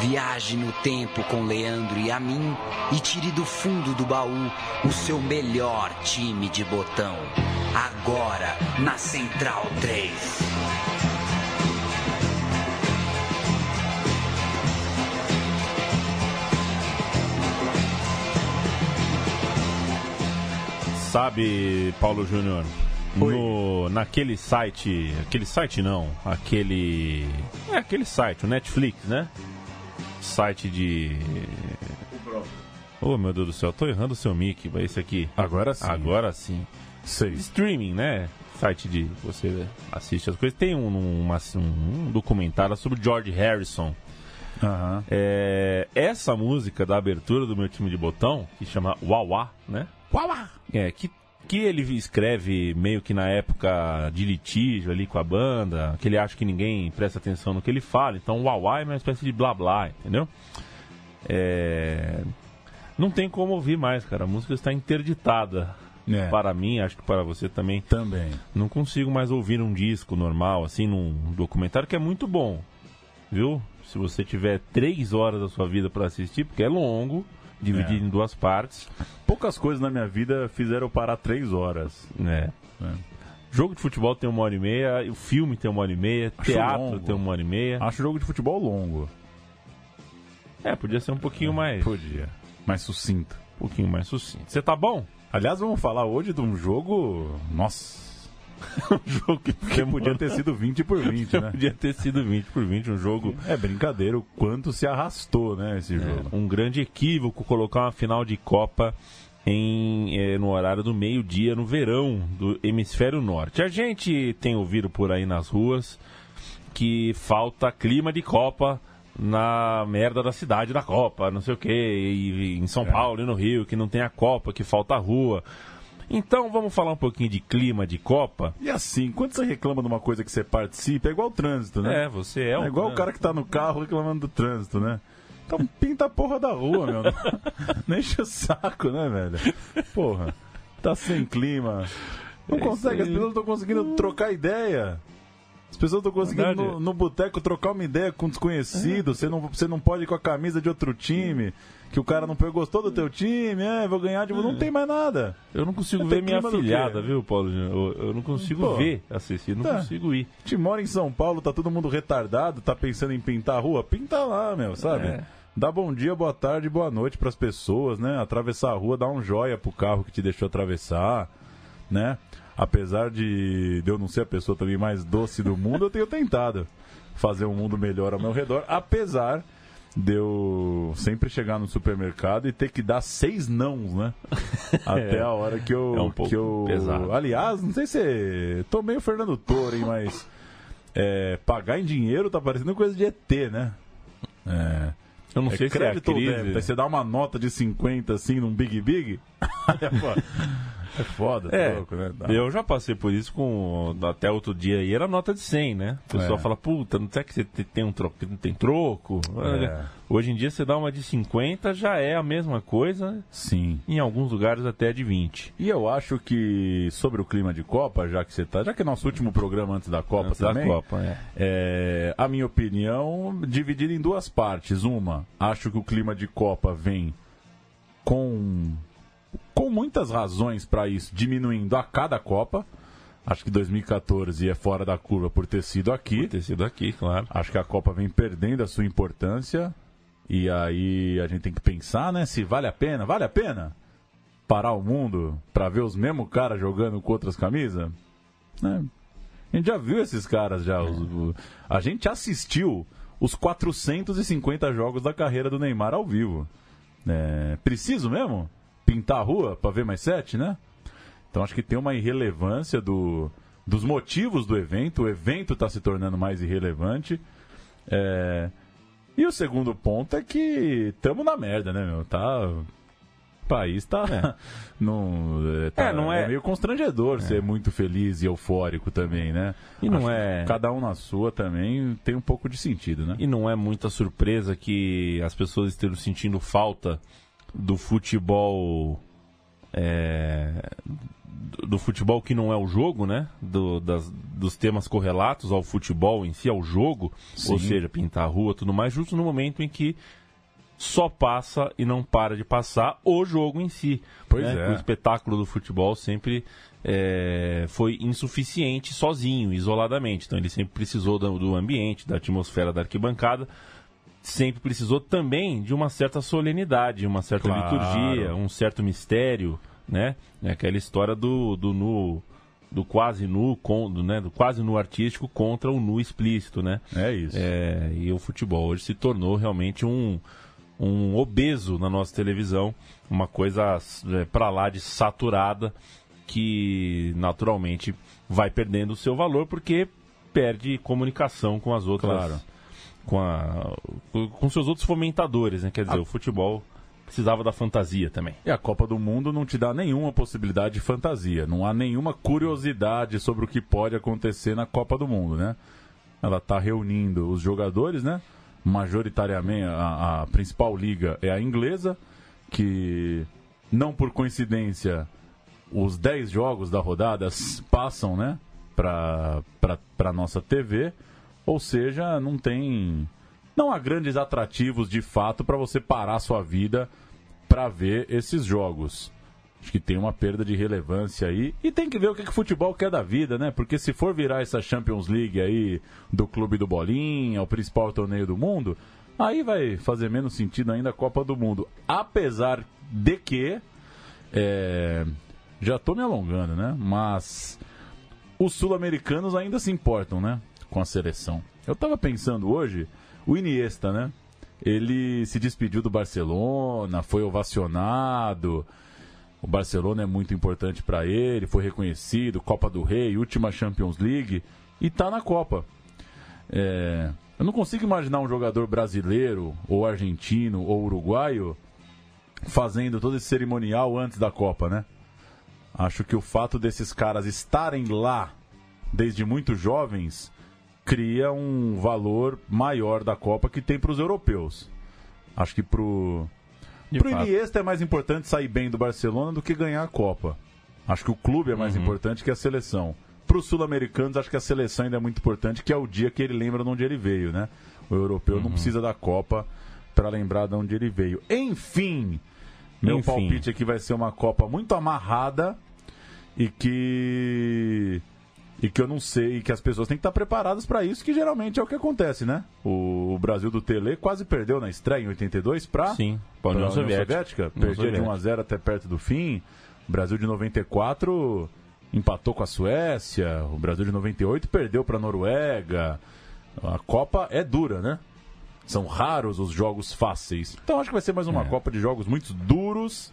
Viaje no tempo com Leandro e a mim e tire do fundo do baú o seu melhor time de botão. Agora na Central 3. Sabe, Paulo Júnior, no naquele site, aquele site não, aquele é aquele site, o Netflix, né? Site de Oh, meu Deus do céu, tô errando o seu mic, mas esse aqui. Agora sim. Agora sim. Sei. Streaming, né? Site de você assiste as coisas. Tem um, uma- um documentário sobre George Harrison. Aham. É, essa música da abertura do meu time de botão, que chama Wawa, né? Wawa! É, que, que ele escreve meio que na época de litígio ali com a banda, que ele acha que ninguém presta atenção no que ele fala. Então, Wawa é uma espécie de blá blá, entendeu? É, não tem como ouvir mais, cara. A música está interditada. É. Para mim, acho que para você também. Também. Não consigo mais ouvir um disco normal, assim, num documentário que é muito bom. Viu? Se você tiver três horas da sua vida para assistir, porque é longo, dividido É. em duas partes. Poucas coisas na minha vida fizeram eu parar três horas. né? É. Jogo de futebol tem uma hora e meia, o filme tem uma hora e meia, Acho teatro longo. tem uma hora e meia. Acho jogo de futebol longo. É, podia ser um pouquinho mais. Podia. Mais sucinto. Um pouquinho mais sucinto. Você tá bom? Aliás, vamos falar hoje de um jogo. Nossa. um jogo que Que podia ter sido 20 por 20, né? Podia ter sido 20 por 20, um jogo É brincadeira o quanto se arrastou, né, esse jogo. um grande equívoco colocar uma final de Copa em, eh, no horário do meio-dia, no verão do hemisfério norte. A gente tem ouvido por aí nas ruas que falta clima de Copa na merda da cidade da Copa, não sei o que, em São Paulo e no Rio, que não tem a Copa, que falta rua. Então vamos falar um pouquinho de clima de Copa. E assim, quando você reclama de uma coisa que você participa, é igual o trânsito, né? É, você é, É, um igual o cara que tá no carro reclamando do trânsito, né? Então pinta a porra da rua, meu. Não enche o saco, né, velho? Porra, tá sem clima. Não É consegue, as pessoas não estão conseguindo trocar ideia. As pessoas estão conseguindo Verdade. no, no boteco trocar uma ideia com um desconhecido. Você, não, você não pode ir com a camisa de outro time. Que o cara não pegou, gostou do teu time, é, vou ganhar de Não tem mais nada. Eu não consigo Tem ver minha filhada, viu, Paulo? Eu, eu não consigo Pô. ver assistir, não Tá. consigo ir. Te mora em São Paulo, tá todo mundo retardado, tá pensando em pintar a rua? Pinta lá, meu, sabe? É. Dá bom dia, boa tarde, boa noite pras pessoas, né? Atravessar a rua, dá um joia pro carro que te deixou atravessar, né? Apesar de, eu não ser a pessoa também mais doce do mundo, eu tenho tentado fazer um mundo melhor ao meu redor, apesar de eu sempre chegar no supermercado e ter que dar seis nãos, né? Até a hora que eu. É um pouco que eu... pesado. Aliás, não sei se. Tô meio Fernando Toro, hein, mas. é, pagar em dinheiro tá parecendo coisa de ET, né? É. Eu não é sei se é a crédito crise... débito. Aí você dá uma nota de 50 assim num Big Big. é foda. É foda, É, troco, né? Eu já passei por isso com até outro dia aí era nota de 100, né? O pessoal É. fala, puta, não tem que você te- tem um troco, não tem troco. É. Hoje em dia você dá uma de 50, já é a mesma coisa, Sim. em alguns lugares até de 20. E eu acho que sobre o clima de Copa, já que você tá, já que é nosso último programa antes da Copa Antes da também, Copa, é. É, a minha opinião, dividida em duas partes. Uma, acho que o clima de Copa vem com, com muitas razões para isso, diminuindo a cada Copa. Acho que 2014 é fora da curva por ter sido aqui. Por ter sido aqui, claro. Acho que a Copa vem perdendo a sua importância. E aí a gente tem que pensar, né? Se vale a pena. Vale a pena parar o mundo para ver os mesmos caras jogando com outras camisas? Né? A gente já viu esses caras já. os- o- a gente assistiu os 450 jogos da carreira do Neymar ao vivo. É, preciso mesmo? Pintar a rua para ver mais sete, né? Então acho que tem uma irrelevância do, dos motivos do evento. O evento está se tornando mais irrelevante. É, E o segundo ponto é que estamos na merda, né, meu? Tá. O país tá. não, é, tá- É, não é- meio constrangedor ser muito feliz e eufórico também, né? E não Acho é- Cada um na sua também tem um pouco de sentido, né? E não é muita surpresa que as pessoas estejam sentindo falta do futebol é, do futebol que não é o jogo, né? Do, das, dos temas correlatos ao futebol em si, ao jogo, Sim. ou seja, pintar a rua, tudo mais, justo no momento em que só passa e não para de passar o jogo em si. Pois né? é. O espetáculo do futebol sempre é, foi insuficiente sozinho, isoladamente. Então ele sempre precisou do, do ambiente, da atmosfera da arquibancada sempre precisou também de uma certa solenidade, uma certa claro. liturgia, um certo mistério, né? É aquela história do, do nu, do quase nu, com, do, né? do quase nu artístico contra o nu explícito, né? É isso. É, e o futebol hoje se tornou realmente um, um obeso na nossa televisão, uma coisa é, para lá de saturada que naturalmente vai perdendo o seu valor porque perde comunicação com as outras. Claro com, a, com seus outros fomentadores, né? Quer dizer, a... o futebol precisava da fantasia também. E a Copa do Mundo não te dá nenhuma possibilidade de fantasia, não há nenhuma curiosidade sobre o que pode acontecer na Copa do Mundo, né? Ela está reunindo os jogadores, né? Majoritariamente, a, a principal liga é a inglesa, que não por coincidência os 10 jogos da rodada passam, né? Para a nossa TV. Ou seja, não tem. Não há grandes atrativos de fato para você parar sua vida para ver esses jogos. Acho que tem uma perda de relevância aí. E tem que ver o que, que o futebol quer da vida, né? Porque se for virar essa Champions League aí do Clube do Bolinha, o principal torneio do mundo, aí vai fazer menos sentido ainda a Copa do Mundo. Apesar de que. É... Já tô me alongando, né? Mas os sul-americanos ainda se importam, né? Com a seleção. Eu estava pensando hoje, o Iniesta, né? Ele se despediu do Barcelona, foi ovacionado. O Barcelona é muito importante para ele, foi reconhecido, Copa do Rei, última Champions League e tá na Copa. É, eu não consigo imaginar um jogador brasileiro, ou argentino, ou uruguaio fazendo todo esse cerimonial antes da Copa, né? Acho que o fato desses caras estarem lá desde muito jovens cria um valor maior da Copa que tem para os europeus. Acho que pro de pro Iniesta é mais importante sair bem do Barcelona do que ganhar a Copa. Acho que o clube é mais uhum. importante que a seleção. Para os sul-americanos, acho que a seleção ainda é muito importante, que é o dia que ele lembra de onde ele veio, né? O europeu uhum. não precisa da Copa para lembrar de onde ele veio. Enfim, meu Enfim. palpite aqui vai ser uma Copa muito amarrada e que e que eu não sei, e que as pessoas têm que estar preparadas para isso, que geralmente é o que acontece, né? O, Brasil do Tele quase perdeu na estreia em 82 para Sim, a União, Soviética. Soviética. Perdia de 1 a 0 até perto do fim. O Brasil de 94 empatou com a Suécia. O Brasil de 98 perdeu para a Noruega. A Copa é dura, né? São raros os jogos fáceis. Então acho que vai ser mais uma é. Copa de jogos muito duros.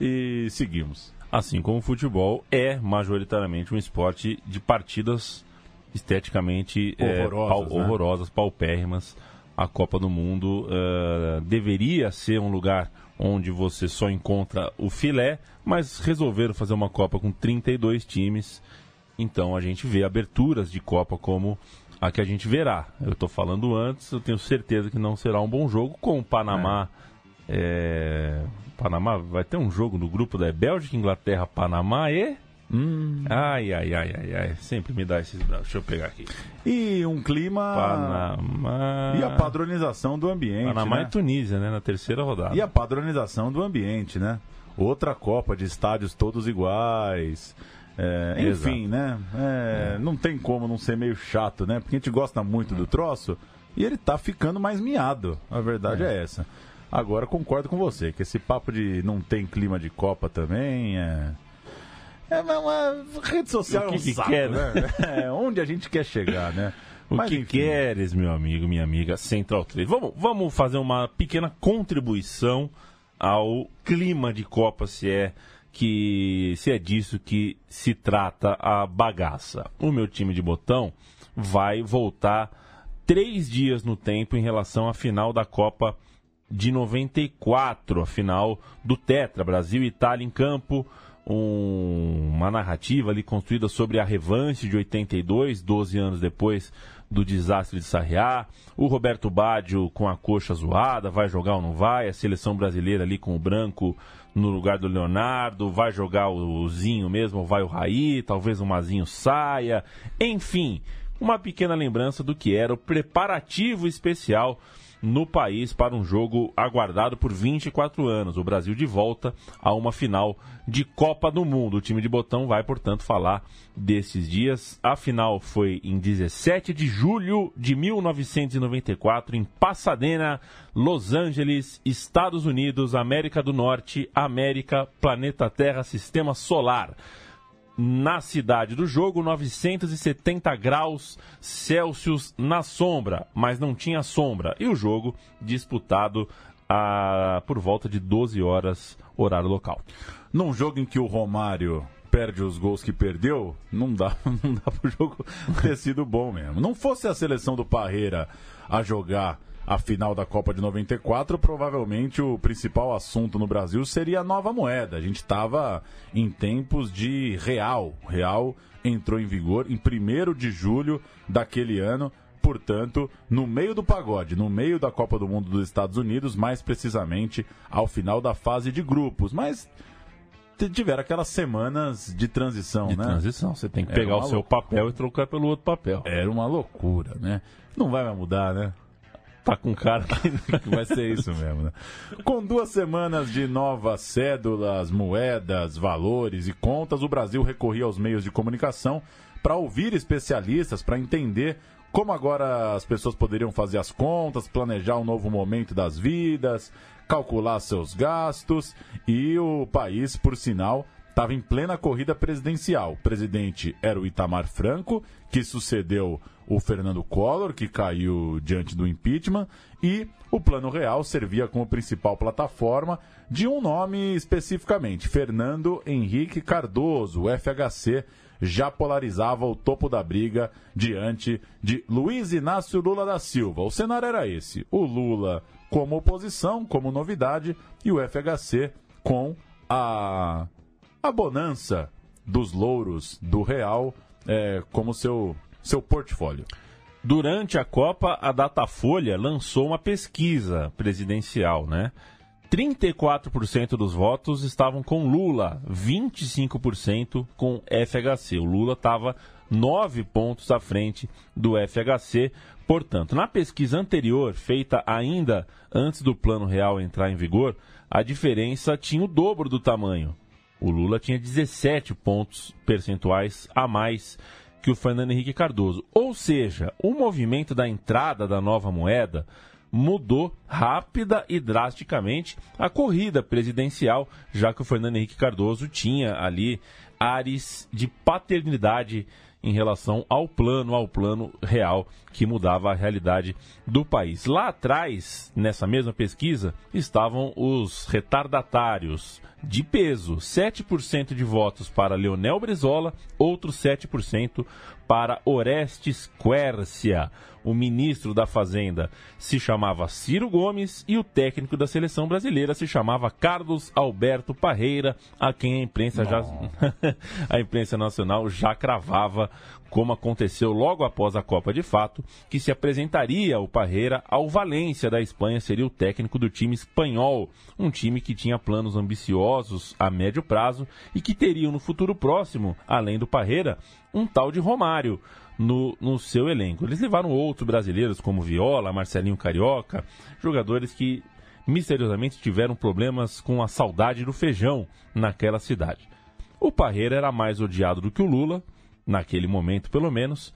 E seguimos assim como o futebol é majoritariamente um esporte de partidas esteticamente horrorosas, é, pau, né? horrorosas paupérrimas. A Copa do Mundo uh, deveria ser um lugar onde você só encontra o filé, mas resolveram fazer uma Copa com 32 times. Então a gente vê aberturas de Copa como a que a gente verá. Eu estou falando antes, eu tenho certeza que não será um bom jogo com o Panamá. É. É, Panamá vai ter um jogo no grupo da Bélgica, Inglaterra, Panamá e. Hum. Ai, ai, ai, ai, ai. Sempre me dá esses braços. Deixa eu pegar aqui. E um clima. Panamá. E a padronização do ambiente. Panamá né? e Tunísia, né? Na terceira rodada. E a padronização do ambiente, né? Outra Copa de estádios todos iguais. É, enfim, né? É, é. Não tem como não ser meio chato, né? Porque a gente gosta muito do troço e ele tá ficando mais miado. A verdade é, é essa. Agora concordo com você, que esse papo de não tem clima de Copa também é. É uma rede social o que, é um que saco, quer, né? É, onde a gente quer chegar, né? O Mas, que enfim. queres, meu amigo, minha amiga, Central 3. Vamos, vamos fazer uma pequena contribuição ao clima de Copa, se é que se é disso que se trata a bagaça. O meu time de botão vai voltar três dias no tempo em relação à final da Copa de 94, a final do Tetra, Brasil e Itália em campo. um, uma narrativa ali construída sobre a revanche de 82, 12 anos depois do desastre de Sarriá. O Roberto Baggio com a coxa zoada, vai jogar ou não vai? A seleção brasileira ali com o branco no lugar do Leonardo, vai jogar o Zinho mesmo, vai o Raí, talvez o Mazinho saia. Enfim, uma pequena lembrança do que era o preparativo especial no país para um jogo aguardado por 24 anos. O Brasil de volta a uma final de Copa do Mundo. O time de Botão vai, portanto, falar desses dias. A final foi em 17 de julho de 1994 em Pasadena, Los Angeles, Estados Unidos, América do Norte, América, planeta Terra, Sistema Solar na cidade do jogo, 970 graus Celsius na sombra, mas não tinha sombra. E o jogo disputado a, por volta de 12 horas, horário local. Num jogo em que o Romário perde os gols que perdeu, não dá, não dá pro jogo ter sido bom mesmo. Não fosse a seleção do Parreira a jogar a final da Copa de 94, provavelmente o principal assunto no Brasil seria a nova moeda. A gente estava em tempos de real. Real entrou em vigor em 1 de julho daquele ano. Portanto, no meio do pagode, no meio da Copa do Mundo dos Estados Unidos, mais precisamente ao final da fase de grupos. Mas tiveram aquelas semanas de transição, de né? transição. Você tem que pegar o seu papel e trocar pelo outro papel. Era uma loucura, né? Não vai mais mudar, né? Tá com cara que vai ser isso mesmo, né? Com duas semanas de novas cédulas, moedas, valores e contas, o Brasil recorria aos meios de comunicação para ouvir especialistas, para entender como agora as pessoas poderiam fazer as contas, planejar um novo momento das vidas, calcular seus gastos e o país, por sinal, estava em plena corrida presidencial. O presidente era o Itamar Franco, que sucedeu o Fernando Collor, que caiu diante do impeachment, e o Plano Real servia como principal plataforma de um nome especificamente, Fernando Henrique Cardoso, o FHC, já polarizava o topo da briga diante de Luiz Inácio Lula da Silva. O cenário era esse: o Lula como oposição, como novidade, e o FHC com a a bonança dos louros do Real é, como seu, seu portfólio. Durante a Copa, a Datafolha lançou uma pesquisa presidencial, né? 34% dos votos estavam com Lula, 25% com FHC. O Lula estava 9 pontos à frente do FHC. Portanto, na pesquisa anterior, feita ainda antes do Plano Real entrar em vigor, a diferença tinha o dobro do tamanho. O Lula tinha 17 pontos percentuais a mais que o Fernando Henrique Cardoso. Ou seja, o movimento da entrada da nova moeda mudou rápida e drasticamente a corrida presidencial, já que o Fernando Henrique Cardoso tinha ali ares de paternidade em relação ao plano, ao plano real que mudava a realidade do país. Lá atrás, nessa mesma pesquisa, estavam os retardatários de peso, 7% de votos para Leonel Brizola, outros 7% para Orestes Quercia. O ministro da Fazenda se chamava Ciro Gomes e o técnico da seleção brasileira se chamava Carlos Alberto Parreira, a quem a imprensa já a imprensa nacional já cravava como aconteceu logo após a Copa de Fato, que se apresentaria o Parreira ao Valência da Espanha, seria o técnico do time espanhol, um time que tinha planos ambiciosos a médio prazo e que teriam no futuro próximo, além do Parreira, um tal de Romário. No, no seu elenco. Eles levaram outros brasileiros como Viola, Marcelinho Carioca, jogadores que misteriosamente tiveram problemas com a saudade do feijão naquela cidade. O Parreira era mais odiado do que o Lula, naquele momento pelo menos,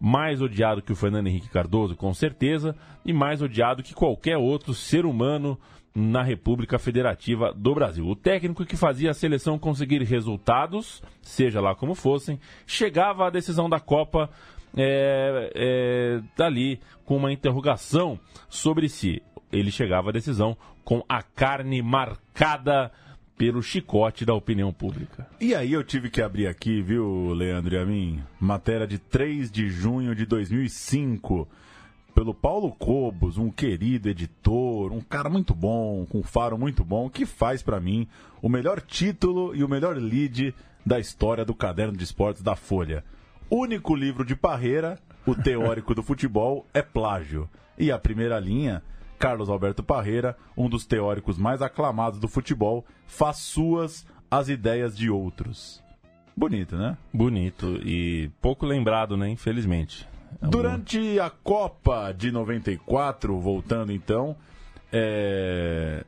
mais odiado que o Fernando Henrique Cardoso, com certeza, e mais odiado que qualquer outro ser humano na República Federativa do Brasil. O técnico que fazia a seleção conseguir resultados, seja lá como fossem, chegava à decisão da Copa é, é, dali com uma interrogação sobre si. Ele chegava à decisão com a carne marcada pelo chicote da opinião pública. E aí eu tive que abrir aqui, viu, Leandro e a mim, matéria de 3 de junho de 2005. pelo Paulo Cobos, um querido editor, um cara muito bom, com faro muito bom, que faz para mim o melhor título e o melhor lead da história do caderno de esportes da Folha. Único livro de Parreira, o teórico do futebol, é plágio. E a primeira linha, Carlos Alberto Parreira, um dos teóricos mais aclamados do futebol, faz suas as ideias de outros. Bonito, né? Bonito e pouco lembrado, né? Infelizmente. É Durante a Copa de 94, voltando então, é...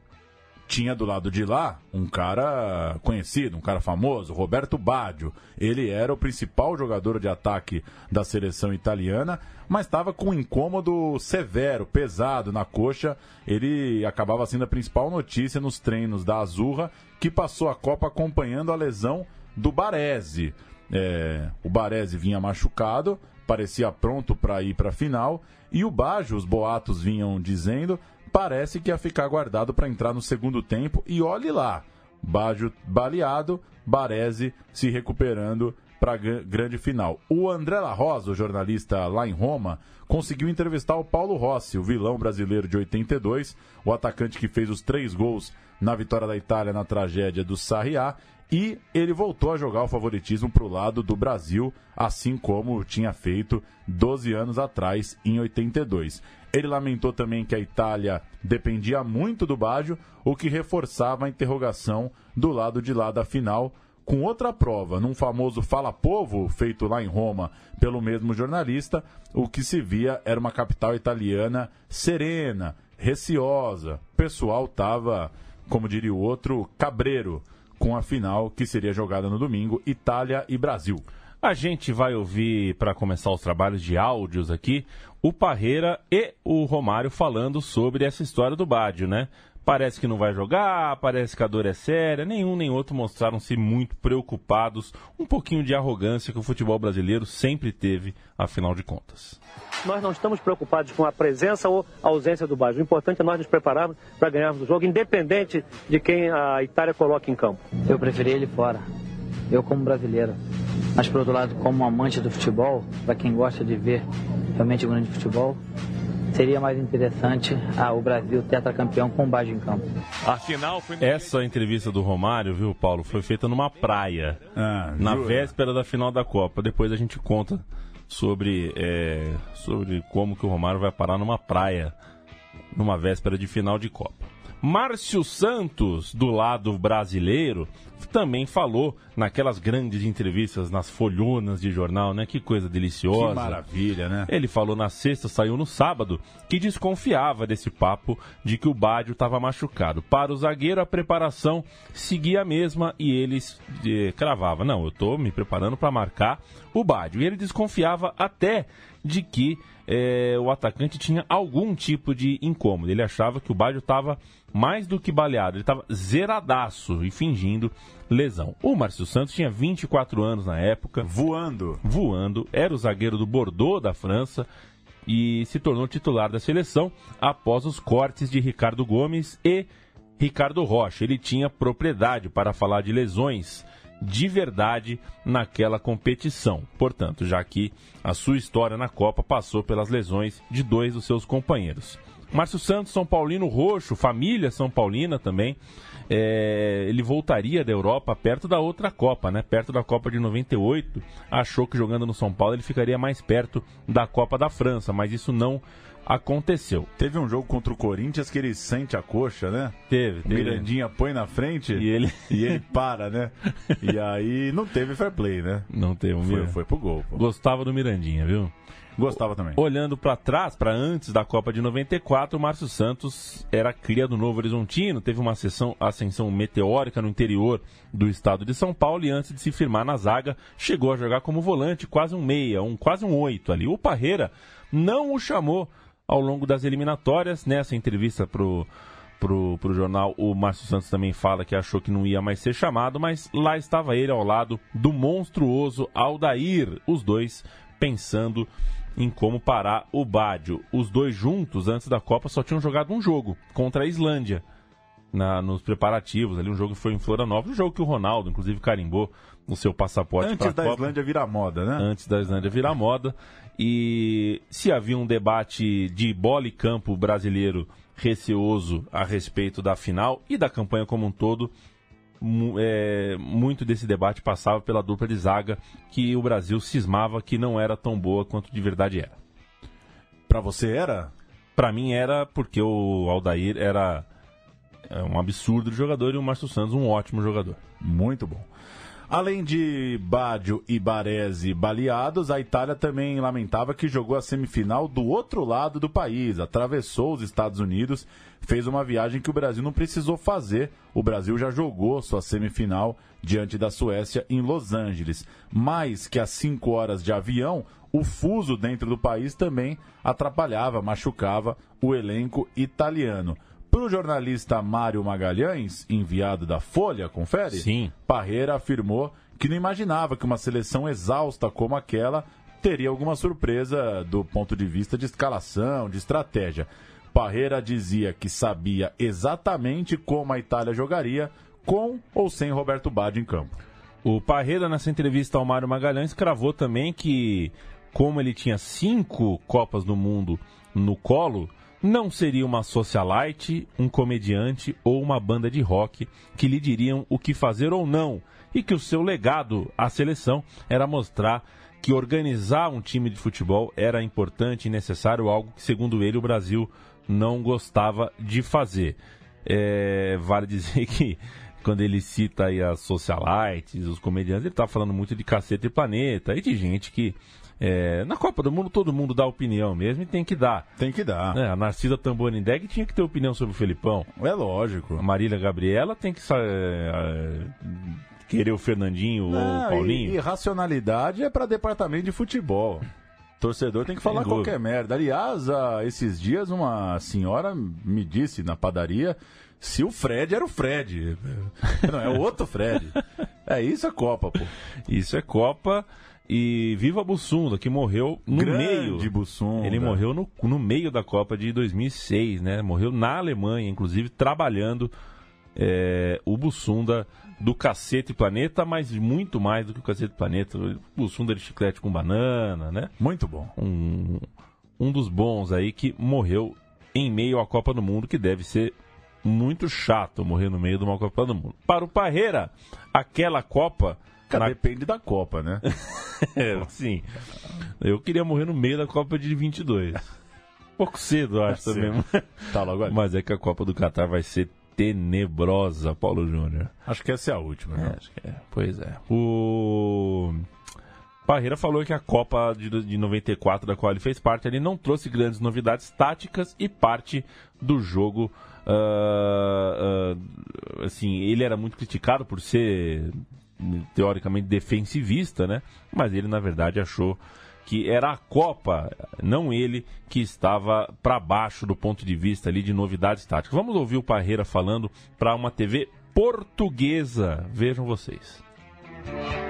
tinha do lado de lá um cara conhecido, um cara famoso, Roberto Baggio. Ele era o principal jogador de ataque da seleção italiana, mas estava com um incômodo severo, pesado na coxa. Ele acabava sendo a principal notícia nos treinos da Azurra, que passou a Copa acompanhando a lesão do Baresi. É, o Baresi vinha machucado, parecia pronto para ir para a final, e o Baggio, os boatos vinham dizendo, parece que ia ficar guardado para entrar no segundo tempo, e olhe lá, Baggio baleado, Baresi se recuperando para a grande final. O André La Rosa, o jornalista lá em Roma, conseguiu entrevistar o Paulo Rossi, o vilão brasileiro de 82, o atacante que fez os três gols na vitória da Itália na tragédia do Sarriá e ele voltou a jogar o favoritismo para o lado do Brasil, assim como tinha feito 12 anos atrás, em 82. Ele lamentou também que a Itália dependia muito do Baggio, o que reforçava a interrogação do lado de lá da final, com outra prova, num famoso Fala Povo, feito lá em Roma pelo mesmo jornalista, o que se via era uma capital italiana serena, receosa. O pessoal estava, como diria o outro, cabreiro com a final que seria jogada no domingo, Itália e Brasil. A gente vai ouvir, para começar os trabalhos de áudios aqui, o Parreira e o Romário falando sobre essa história do Bádio, né? Parece que não vai jogar, parece que a dor é séria. Nenhum nem outro mostraram-se muito preocupados. Um pouquinho de arrogância que o futebol brasileiro sempre teve, afinal de contas. Nós não estamos preocupados com a presença ou a ausência do Baggio. O importante é nós nos prepararmos para ganharmos o jogo, independente de quem a Itália coloque em campo. Eu preferi ele fora. Eu como brasileiro. Mas, por outro lado, como amante do futebol, para quem gosta de ver realmente o grande futebol, seria mais interessante ah, o Brasil tetracampeão com base em campo. Afinal, foi... Essa entrevista do Romário, viu, Paulo, foi feita numa praia, ah, na jura? véspera da final da Copa. Depois a gente conta sobre, é, sobre como que o Romário vai parar numa praia, numa véspera de final de Copa. Márcio Santos, do lado brasileiro, também falou naquelas grandes entrevistas nas folhonas de jornal, né? Que coisa deliciosa. Que maravilha, né? Ele falou na sexta, saiu no sábado, que desconfiava desse papo de que o Bádio estava machucado. Para o zagueiro, a preparação seguia a mesma e ele eh, cravava: Não, eu estou me preparando para marcar o Bádio. E ele desconfiava até de que eh, o atacante tinha algum tipo de incômodo. Ele achava que o Bádio estava mais do que baleado, ele estava zeradaço e fingindo lesão. O Márcio Santos tinha 24 anos na época. Voando. Voando. Era o zagueiro do Bordeaux da França e se tornou titular da seleção após os cortes de Ricardo Gomes e Ricardo Rocha. Ele tinha propriedade para falar de lesões de verdade naquela competição. Portanto, já que a sua história na Copa passou pelas lesões de dois dos seus companheiros. Márcio Santos, São Paulino Roxo, família São Paulina também. É, ele voltaria da Europa perto da outra Copa, né? Perto da Copa de 98. Achou que jogando no São Paulo ele ficaria mais perto da Copa da França, mas isso não aconteceu. Teve um jogo contra o Corinthians que ele sente a coxa, né? Teve, teve. Mirandinha põe na frente e ele, e ele para, né? E aí não teve fair play, né? Não teve. Foi, foi pro gol. Pô. Gostava do Mirandinha, viu? Gostava também. Olhando para trás, para antes da Copa de 94, o Márcio Santos era cria do Novo Horizontino, teve uma ascensão, ascensão meteórica no interior do estado de São Paulo e antes de se firmar na zaga, chegou a jogar como volante, quase um meia, um, quase um oito ali. O Parreira não o chamou ao longo das eliminatórias, nessa entrevista pro pro, pro jornal, o Márcio Santos também fala que achou que não ia mais ser chamado, mas lá estava ele ao lado do monstruoso Aldair, os dois pensando em como parar o Bádio. Os dois juntos, antes da Copa, só tinham jogado um jogo contra a Islândia. Na, nos preparativos ali, um jogo que foi em Florianópolis, um jogo que o Ronaldo, inclusive, carimbou no seu passaporte Antes da Copa. Islândia virar moda, né? Antes da Islândia virar moda. E se havia um debate de bola e campo brasileiro receoso a respeito da final e da campanha como um todo, é, muito desse debate passava pela dupla de zaga que o Brasil cismava que não era tão boa quanto de verdade era. Pra você era? Pra mim era porque o Aldair era é, um absurdo de jogador e o Márcio Santos um ótimo jogador. Muito bom. Além de Baggio e Baresi baleados, a Itália também lamentava que jogou a semifinal do outro lado do país, atravessou os Estados Unidos, fez uma viagem que o Brasil não precisou fazer. O Brasil já jogou sua semifinal diante da Suécia em Los Angeles. Mais que as cinco horas de avião, o fuso dentro do país também atrapalhava, machucava o elenco italiano. Para o jornalista Mário Magalhães, enviado da Folha, confere? Sim. Parreira afirmou que não imaginava que uma seleção exausta como aquela teria alguma surpresa do ponto de vista de escalação, de estratégia. Parreira dizia que sabia exatamente como a Itália jogaria, com ou sem Roberto Baggio em campo. O Parreira, nessa entrevista ao Mário Magalhães, cravou também que, como ele tinha cinco Copas do Mundo no colo, não seria uma socialite, um comediante ou uma banda de rock que lhe diriam o que fazer ou não, e que o seu legado à seleção era mostrar que organizar um time de futebol era importante e necessário, algo que, segundo ele, o Brasil não gostava de fazer. É, vale dizer que quando ele cita aí as socialites, os comediantes, ele tá falando muito de cacete e planeta e de gente que é, na Copa do Mundo todo mundo dá opinião mesmo e tem que dar. Tem que dar. né? A Narcisa Tamborindeg tinha que ter opinião sobre o Felipão. É lógico. A Marília Gabriela tem que é, querer o Fernandinho ou o Não, Paulinho. E, e racionalidade é para departamento de futebol. Torcedor tem que falar dúvida. qualquer merda. Aliás, ah, esses dias uma senhora me disse na padaria se o Fred era o Fred. Não, é o outro Fred. É isso a Copa, pô. Isso é Copa e viva Bussunda, que morreu no Grande meio. Bussunda. Ele morreu no, no meio da Copa de 2006, né? Morreu na Alemanha, inclusive trabalhando é, o Bussunda do Cacete Planeta, mas muito mais do que o Cacete Planeta. O Bussunda de chiclete com banana, né? Muito bom. Um, um dos bons aí que morreu em meio à Copa do Mundo, que deve ser muito chato morrer no meio de uma Copa do Mundo. Para o Parreira, aquela Copa. Cara, Depende da Copa, né? é, sim. Eu queria morrer no meio da Copa de 22. Pouco cedo, acho É também. Tá logo ali. Mas é que a Copa do Catar vai ser tenebrosa, Paulo Júnior. Acho que essa é a última, né? Acho que é. Pois é. O Parreira falou que a Copa de, de 94, da qual ele fez parte, ele não trouxe grandes novidades táticas e parte do jogo. ah, ah, assim, ele era muito criticado por ser teoricamente defensivista, né? Mas ele na verdade achou que era a Copa, não ele, que estava para baixo do ponto de vista ali de novidades táticas. Vamos ouvir o Parreira falando para uma TV portuguesa. Vejam vocês.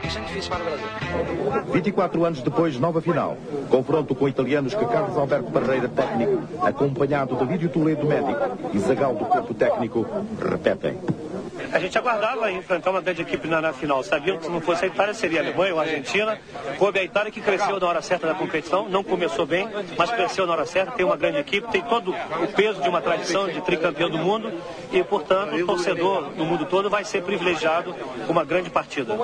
Isso é difícil para o Brasil. 24 anos depois, nova final. Confronto com italianos que Carlos Alberto Parreira, técnico, acompanhado de Vídeo Toledo, médico, e Zagal do corpo técnico, repetem. A gente aguardava enfrentar uma grande equipe na, na final. Sabiam que se não fosse a Itália, seria a Alemanha ou a Argentina. Coube a Itália que cresceu na hora certa da competição. Não começou bem, mas cresceu na hora certa. Tem uma grande equipe, tem todo o peso de uma tradição de tricampeão do mundo. E, portanto, o torcedor do mundo todo vai ser privilegiado com uma grande partida.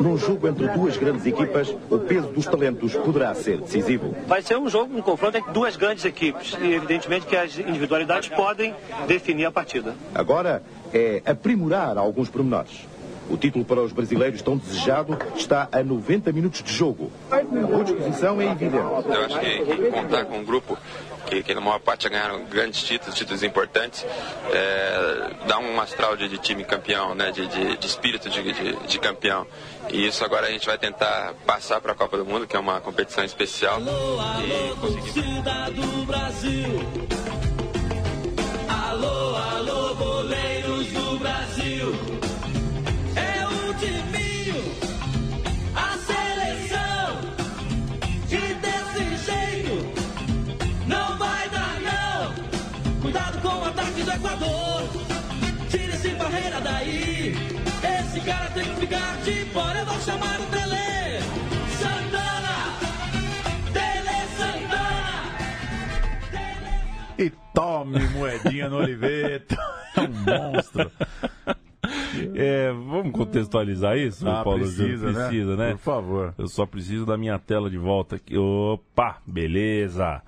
Num jogo entre duas grandes equipas, o peso dos talentos poderá ser decisivo. Vai ser um jogo, um confronto entre duas grandes equipes. E, evidentemente, que as individualidades podem definir a partida. Agora é aprimorar alguns pormenores. O título para os brasileiros tão desejado está a 90 minutos de jogo. A boa disposição é evidente. Eu acho que, que contar com um grupo que, que na maior parte já ganharam grandes títulos, títulos importantes, é, dá um astral de, de time campeão, né, de, de, de espírito de, de, de campeão. E isso agora a gente vai tentar passar para a Copa do Mundo, que é uma competição especial. e conseguir... torcida do Brasil. Alô, alô, goleiros do Brasil é o timinho, a seleção que desse jeito não vai dar não. Cuidado com o ataque do Equador, Tire esse barreira daí. Esse cara tem que ficar de fora, eu vou chamar o Tele Santana, Tele Santana. E tome moedinha no Oliveto. é um monstro. É, vamos contextualizar isso, Ah, Paulo? precisa, né? precisa né? Por favor. Eu só preciso da minha tela de volta aqui. Opa, beleza.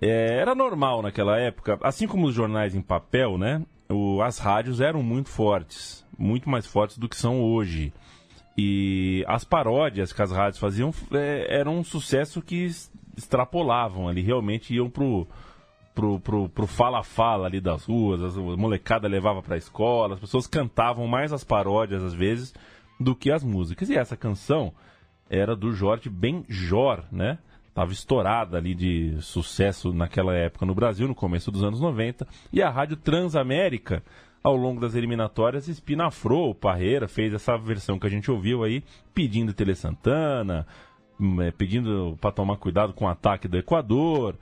É, era normal naquela época, assim como os jornais em papel, né? O- as rádios eram muito fortes, muito mais fortes do que são hoje. E as paródias que as rádios faziam é, eram um sucesso que extrapolavam ali, realmente iam pro pro, pro, pro fala-fala ali das ruas, as, a molecada levava pra escola, as pessoas cantavam mais as paródias às vezes do que as músicas. E essa canção era do Jorge Benjor, né? Tava estourada ali de sucesso naquela época no Brasil, no começo dos anos 90. E a Rádio Transamérica, ao longo das eliminatórias, espinafrou o Parreira, fez essa versão que a gente ouviu aí, pedindo Tele Santana, hum, é, pedindo para tomar cuidado com o ataque do Equador.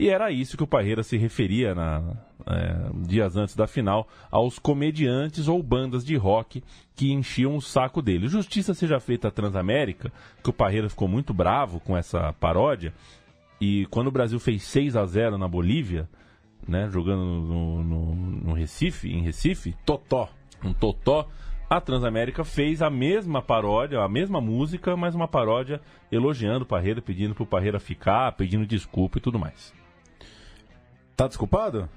E era isso que o Parreira se referia na, é, dias antes da final aos comediantes ou bandas de rock que enchiam o saco dele. Justiça seja feita à Transamérica, que o Parreira ficou muito bravo com essa paródia. E quando o Brasil fez 6 a 0 na Bolívia, né, jogando no, no- no Recife, em Recife, Totó. um totó, a Transamérica fez a mesma paródia, a mesma música, mas uma paródia elogiando o Parreira, pedindo pro Parreira ficar, pedindo desculpa e tudo mais. Tá desculpado?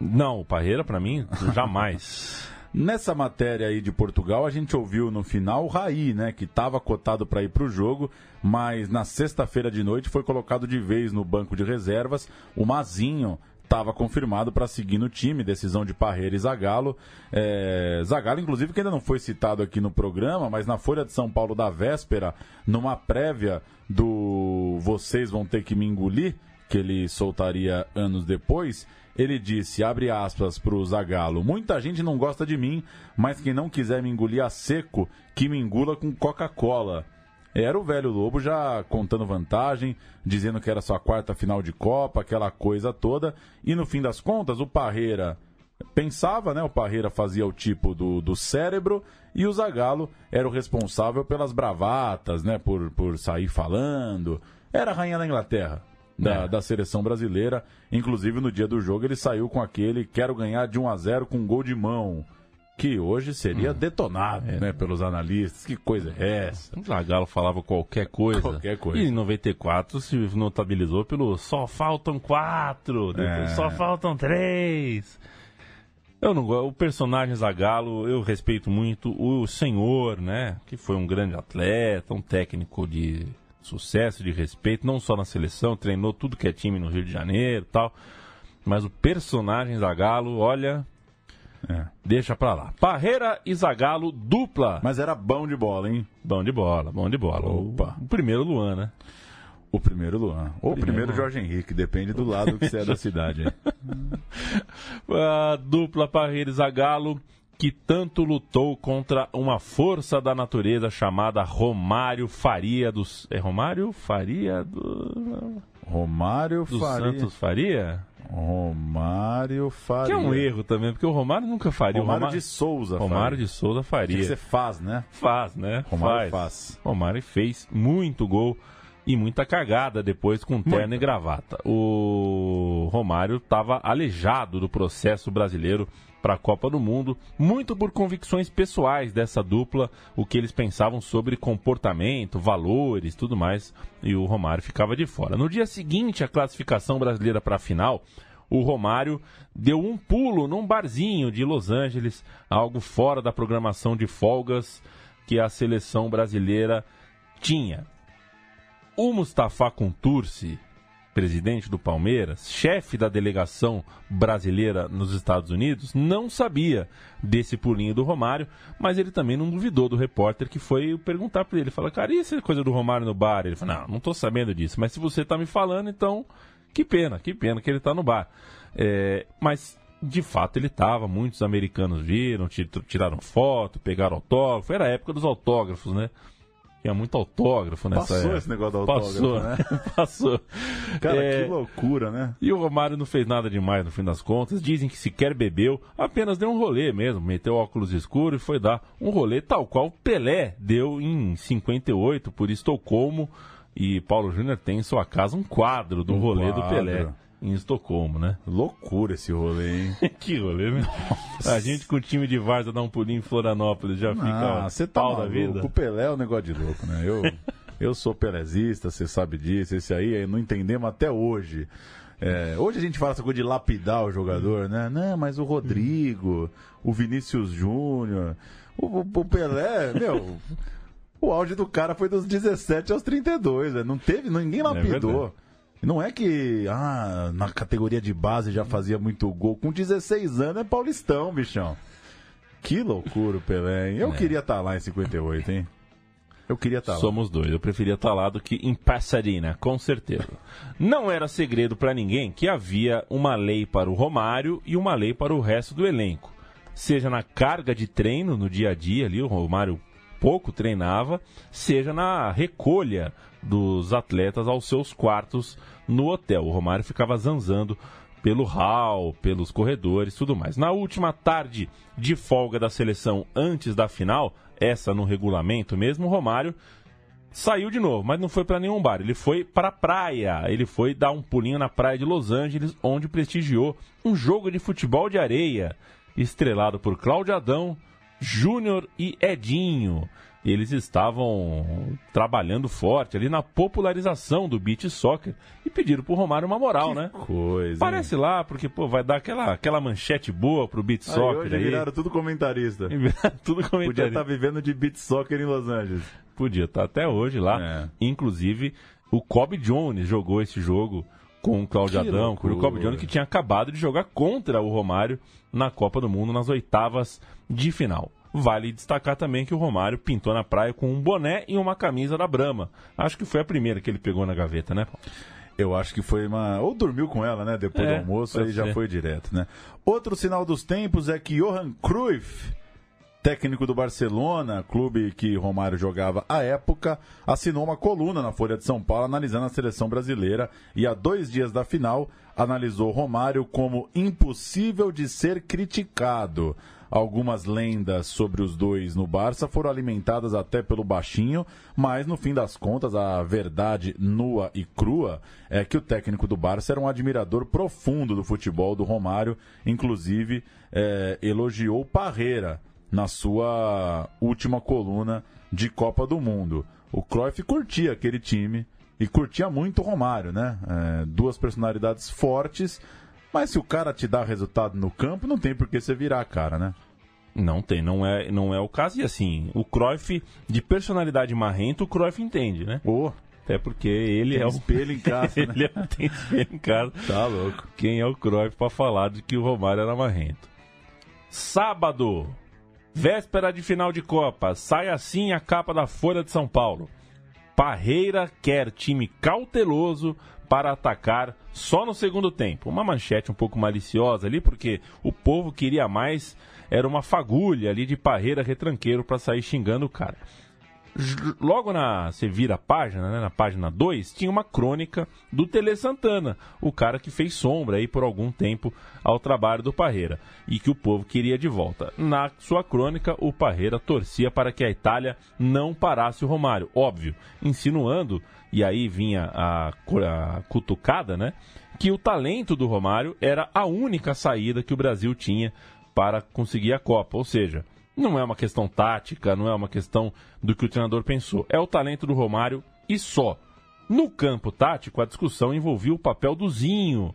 Não, o Parreira, pra mim, jamais. Nessa matéria aí de Portugal, a gente ouviu no final o Raí, né, que estava cotado para ir para o jogo, mas na sexta-feira de noite foi colocado de vez no banco de reservas. O Mazinho estava confirmado para seguir no time, decisão de Parreira e Zagallo. É, Zagallo, inclusive, que ainda não foi citado aqui no programa, mas na Folha de São Paulo da véspera, numa prévia do Vocês Vão Ter Que Me Engolir, que ele soltaria anos depois, ele disse, abre aspas para o Zagallo, muita gente não gosta de mim, mas quem não quiser me engolir a seco, que me engula com Coca-Cola. Era o velho Lobo já contando vantagem, dizendo que era sua quarta final de Copa, aquela coisa toda. E no fim das contas, o Parreira pensava, né? O Parreira fazia o tipo do, do cérebro e o Zagallo era o responsável pelas bravatas, né? Por, por sair falando. Era a rainha da Inglaterra. Da, É. da seleção brasileira, inclusive no dia do jogo ele saiu com aquele quero ganhar de 1 a 0 com gol de mão, que hoje seria detonado, né, pelos analistas. Que coisa é essa? O Zagallo falava qualquer coisa. Qualquer coisa. E em 94 se notabilizou pelo só faltam quatro, É. só faltam três. Eu não gosto. O personagem Zagallo, eu respeito muito o senhor, né? Que foi um grande atleta, um técnico de sucesso, de respeito, não só na seleção, treinou tudo que é time no Rio de Janeiro e tal. Mas o personagem Zagallo, olha, É. deixa pra lá. Parreira e Zagallo, dupla. Mas era bom de bola, hein? Bom de bola, bom de bola. Opa. O, primeiro Luan, né? O primeiro Luan. Ou o primeiro Jorge Henrique, depende do lado que você é da cidade. A dupla Parreira e Zagallo, que tanto lutou contra uma força da natureza chamada Romário Faria dos. É Romário Faria do. Romário do Faria. Santos Faria? Romário Faria. Que é um erro também, porque o Romário nunca faria. Romário Romário de Souza. Romário Faria. de Souza Que faria. você faz, né? Faz, né? Romário faz. faz. Romário fez muito gol e muita cagada depois com terno e gravata. O Romário estava aleijado do processo brasileiro para a Copa do Mundo, muito por convicções pessoais dessa dupla, o que eles pensavam sobre comportamento, valores, tudo mais, e o Romário ficava de fora. No dia seguinte, a classificação brasileira para a final, o Romário deu um pulo num barzinho de Los Angeles, algo fora da programação de folgas que a seleção brasileira tinha. O Mustafa Contursi, presidente do Palmeiras, chefe da delegação brasileira nos Estados Unidos, não sabia desse pulinho do Romário, mas ele também não duvidou do repórter que foi perguntar para ele, fala, cara, e essa coisa do Romário no bar? Ele falou, não, não tô sabendo disso, mas se você tá me falando, então que pena, que pena que ele tá no bar. É, mas de fato ele estava, muitos americanos viram, ti- tiraram foto, pegaram autógrafo, era a época dos autógrafos, né? Tinha muito autógrafo nessa Passou época. esse negócio do autógrafo, Passou, né? Passou. Cara, É, que loucura, né? E o Romário não fez nada demais no fim das contas. Dizem que sequer bebeu, apenas deu um rolê mesmo. Meteu óculos escuros e foi dar um rolê tal qual Pelé deu em 58 por Estocolmo. E Paulo Júnior tem em sua casa um quadro do Um rolê do quadro. Pelé em Estocolmo, né? Loucura esse rolê, hein? que rolê, né? A gente com o time de Varsa dar um pulinho em Florianópolis já fica Ah, você tá pau da maluco. vida. O Pelé é um negócio de louco, né? Eu, eu sou pelezista, você sabe disso. Esse aí não entendemos até hoje. É, hoje a gente fala essa coisa de lapidar o jogador, né? Não, mas o Rodrigo, o Vinícius Júnior, o, o- Pelé, meu, o auge do cara foi dos 17 aos 32, né? Não teve, ninguém lapidou. verdade. Não é que ah, na categoria de base já fazia muito gol. Com 16 anos é paulistão, bichão. Que loucura Pelé, hein? Eu É. queria estar lá em 58, hein? Eu queria estar lá. Somos dois. Eu preferia estar lá do que em Pasadena, com certeza. Não era segredo para ninguém que havia uma lei para o Romário e uma lei para o resto do elenco. Seja na carga de treino no dia a dia ali, o Romário pouco treinava, seja na recolha dos atletas aos seus quartos no hotel. O Romário ficava zanzando pelo hall, pelos corredores, tudo mais. Na última tarde de folga da seleção antes da final, essa no regulamento mesmo, o Romário saiu de novo, mas não foi para nenhum bar, ele foi para a praia. Ele foi dar um pulinho na praia de Los Angeles, onde prestigiou um jogo de futebol de areia, estrelado por Cláudio Adão, Júnior e Edinho. Eles estavam trabalhando forte ali na popularização do beach soccer e pediram pro Romário uma moral, né? Coisa. hein? Parece lá, porque pô, vai dar aquela, aquela manchete boa pro Aí soccer hoje aí. viraram tudo comentarista. Tudo Podia comentário. estar vivendo de beat soccer em Los Angeles. Podia estar até hoje lá. É. Inclusive, o Kobe Jones jogou esse jogo com o Cláudio Que Adão. loucura. O Kobe Jones que tinha acabado de jogar contra o Romário na Copa do Mundo, nas oitavas de final. Vale destacar também que o Romário pintou na praia com um boné e uma camisa da Brahma. Acho que foi a primeira que ele pegou na gaveta, né? Paulo? Eu acho que foi uma. Ou dormiu com ela, né? Depois É, do almoço, aí já ser. foi direto, né? Outro sinal dos tempos é que Johan Cruyff, técnico do Barcelona, clube que Romário jogava à época, assinou uma coluna na Folha de São Paulo analisando a seleção brasileira e há dois dias da final analisou Romário como impossível de ser criticado. Algumas lendas sobre os dois no Barça foram alimentadas até pelo baixinho, mas no fim das contas a verdade nua e crua é que o técnico do Barça era um admirador profundo do futebol do Romário, inclusive eh, elogiou Parreira na sua última coluna de Copa do Mundo. O Cruyff curtia aquele time e curtia muito o Romário, né? Eh, duas personalidades fortes, mas se o cara te dá resultado no campo, não tem por que você virar a cara, né? Não tem, não é, não é o caso. E assim, o Cruyff, de personalidade marrenta, o Cruyff entende, né? Ô, Até porque ele tem é o espelho em casa, né? ele é- tem espelho em casa. Tá louco. Quem é o Cruyff para falar de que o Romário era marrento? Sábado, véspera de final de Copa, sai assim a capa da Folha de São Paulo. Parreira quer time cauteloso para atacar só no segundo tempo. Uma manchete um pouco maliciosa ali, porque o povo queria mais, era uma fagulha ali de Parreira retranqueiro para sair xingando o cara. Logo na. Você vira a página, né? Na página 2, tinha uma crônica do Tele Santana, o cara que fez sombra aí por algum tempo ao trabalho do Parreira e que o povo queria de volta. Na sua crônica, o Parreira torcia para que a Itália não parasse o Romário, óbvio, insinuando, e aí vinha a, a cutucada, né? Que o talento do Romário era a única saída que o Brasil tinha para conseguir a Copa, ou seja, não é uma questão tática, não é uma questão do que o treinador pensou. É o talento do Romário e só. No campo tático, a discussão envolvia o papel do Zinho,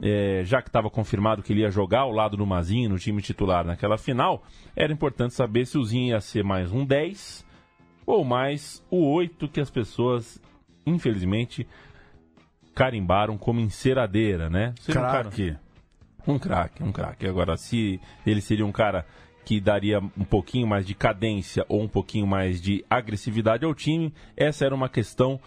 é, já que estava confirmado que ele ia jogar ao lado do Mazinho no time titular naquela final, era importante saber se o Zinho ia ser mais um 10 ou mais o 8 que as pessoas, infelizmente, carimbaram como enceradeira, né? Seria um Craque. um craque, um craque. Agora, se ele seria um cara que daria um pouquinho mais de cadência ou um pouquinho mais de agressividade ao time, essa era uma questão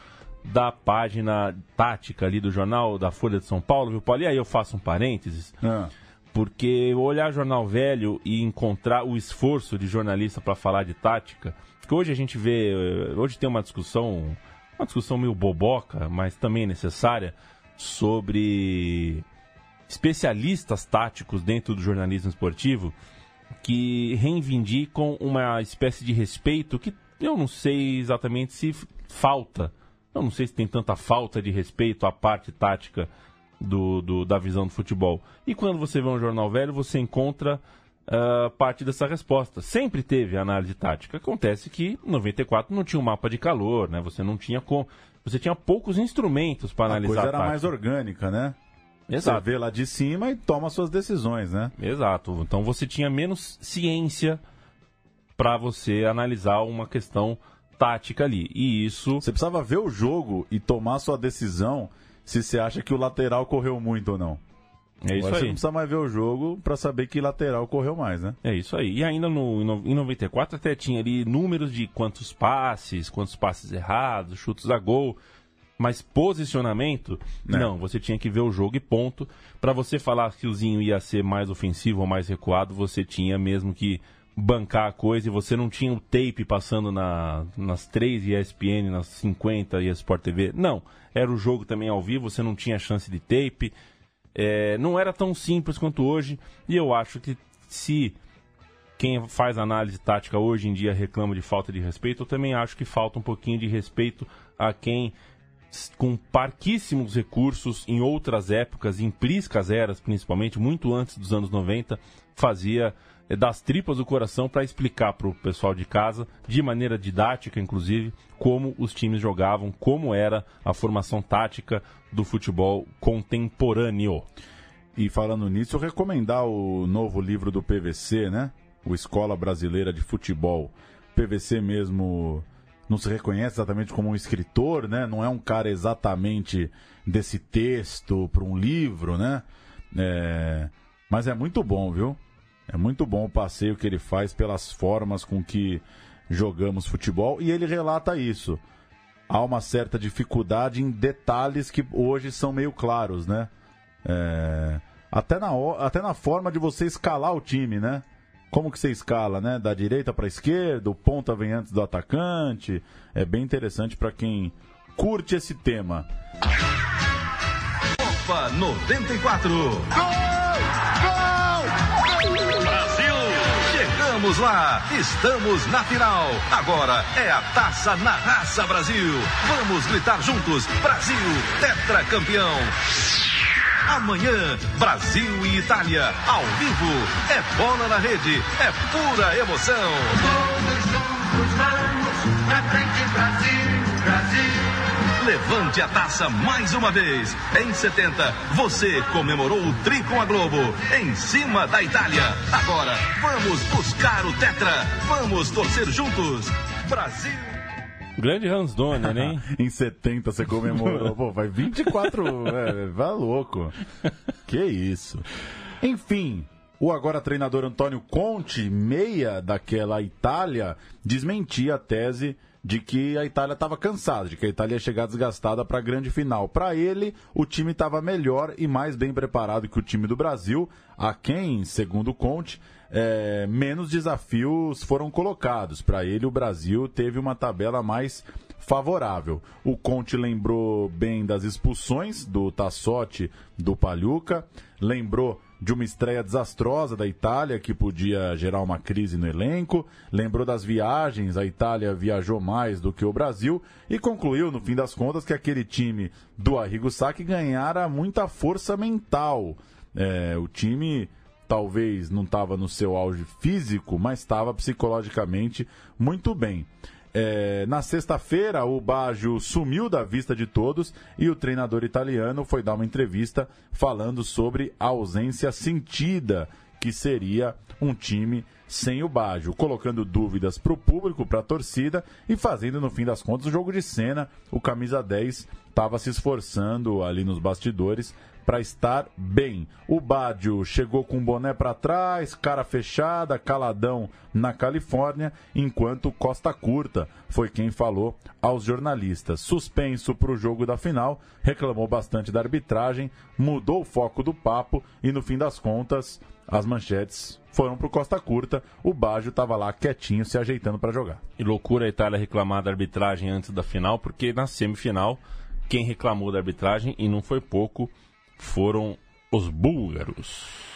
da página tática ali do jornal da Folha de São Paulo, viu, Paulo? E aí eu faço um parênteses. Ah, Porque olhar jornal velho e encontrar o esforço de jornalista para falar de tática, porque hoje a gente vê, eh, hoje tem uma discussão, uma discussão meio boboca, mas também necessária, sobre especialistas táticos dentro do jornalismo esportivo que reivindicam uma espécie de respeito que eu não sei exatamente se falta. Eu não sei se tem tanta falta de respeito à parte tática do, do da visão do futebol. E quando você vê um jornal velho, você encontra uh, parte dessa resposta. Sempre teve análise tática. Acontece que em 94 não tinha um mapa de calor, né? Você não tinha com, você tinha poucos instrumentos para analisar. A coisa era mais orgânica, né? Exato. Você vê lá de cima e toma suas decisões, né? Exato. Então você tinha menos ciência para você analisar uma questão tática ali. E isso. Você precisava ver o jogo e tomar sua decisão se você acha que o lateral correu muito ou não. É isso Agora aí. Você não precisa mais ver o jogo para saber que lateral correu mais, né? É isso aí. E ainda no, em 94 até tinha ali números de quantos passes, quantos passes errados, chutes a gol. Mas posicionamento, é. não. Você tinha que ver o jogo e ponto. Para você falar que o Zinho ia ser mais ofensivo ou mais recuado, você tinha mesmo que bancar a coisa e você não tinha o tape passando na, nas 3 ESPN, nas 50 e Sport TV. Não. Era o jogo também ao vivo, você não tinha chance de tape. É, não era tão simples quanto hoje. E eu acho que se quem faz análise tática hoje em dia reclama de falta de respeito, eu também acho que falta um pouquinho de respeito a quem com parquíssimos recursos em outras épocas, em priscas eras principalmente, muito antes dos anos 90, fazia eh, das tripas do coração para explicar para o pessoal de casa, de maneira didática inclusive, como os times jogavam, como era a formação tática do futebol contemporâneo. E falando nisso, recomendar o novo livro do PVC, né? O Escola Brasileira de Futebol. PVC mesmo não se reconhece exatamente como um escritor, né? Não é um cara exatamente desse texto para um livro, né? É... Mas é muito bom, viu? É muito bom o passeio que ele faz pelas formas com que jogamos futebol e ele relata isso. Há uma certa dificuldade em detalhes que hoje são meio claros, né? É... Até, na, até na forma de você escalar o time, né? Como que você escala, né? Da direita para esquerda, o ponta vem antes do atacante. É bem interessante para quem curte esse tema. Copa 94. Gol! Gol! Brasil! Chegamos lá, estamos na final. Agora é a taça na raça Brasil. Vamos gritar juntos: Brasil, tetracampeão. Amanhã, Brasil e Itália, ao vivo. É bola na rede, é pura emoção. Todos juntos vamos, pra frente Brasil, Brasil. Levante a taça mais uma vez. Em 70, você comemorou o tri com a Globo. Em cima da Itália. Agora, vamos buscar o Tetra. Vamos torcer juntos. Brasil. Grande Donner, hein? em 70 você comemorou. Pô, vai 24. é, vai louco. Que isso. Enfim, o agora treinador Antônio Conte, meia daquela Itália, desmentia a tese de que a Itália estava cansada, de que a Itália ia chegar desgastada para a grande final. Para ele, o time estava melhor e mais bem preparado que o time do Brasil, a quem, segundo Conte, é, menos desafios foram colocados. Para ele, o Brasil teve uma tabela mais favorável. O Conte lembrou bem das expulsões do Tassotti, do Palhuca, lembrou de uma estreia desastrosa da Itália, que podia gerar uma crise no elenco, lembrou das viagens, a Itália viajou mais do que o Brasil, e concluiu, no fim das contas, que aquele time do Arrigo Sacchi ganhara muita força mental. É, o time talvez não estava no seu auge físico, mas estava psicologicamente muito bem. É, na sexta-feira, o Baggio sumiu da vista de todos e o treinador italiano foi dar uma entrevista falando sobre a ausência sentida que seria um time sem o Baggio, colocando dúvidas para o público, para a torcida e fazendo, no fim das contas, o jogo de cena. O camisa 10 estava se esforçando ali nos bastidores para estar bem. O Badio chegou com boné para trás, cara fechada, caladão na Califórnia, enquanto Costa Curta foi quem falou aos jornalistas. Suspenso para o jogo da final, reclamou bastante da arbitragem, mudou o foco do papo e no fim das contas as manchetes foram para Costa Curta. O Baggio estava lá quietinho, se ajeitando para jogar. E loucura a Itália reclamar da arbitragem antes da final, porque na semifinal, quem reclamou da arbitragem, e não foi pouco, foram os búlgaros.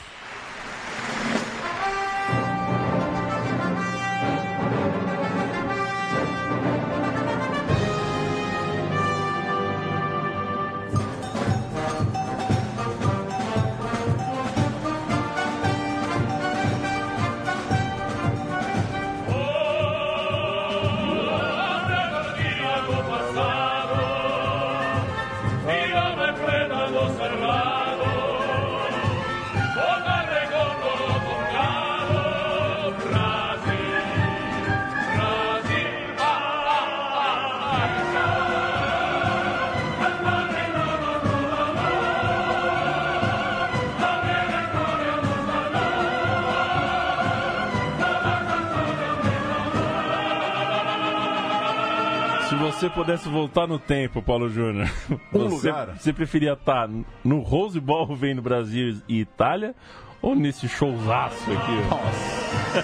Você pudesse voltar no tempo, Paulo Júnior, Um você, lugar. você preferia estar no Rose Bowl vendo Brasil e Itália ou nesse showzaço aqui?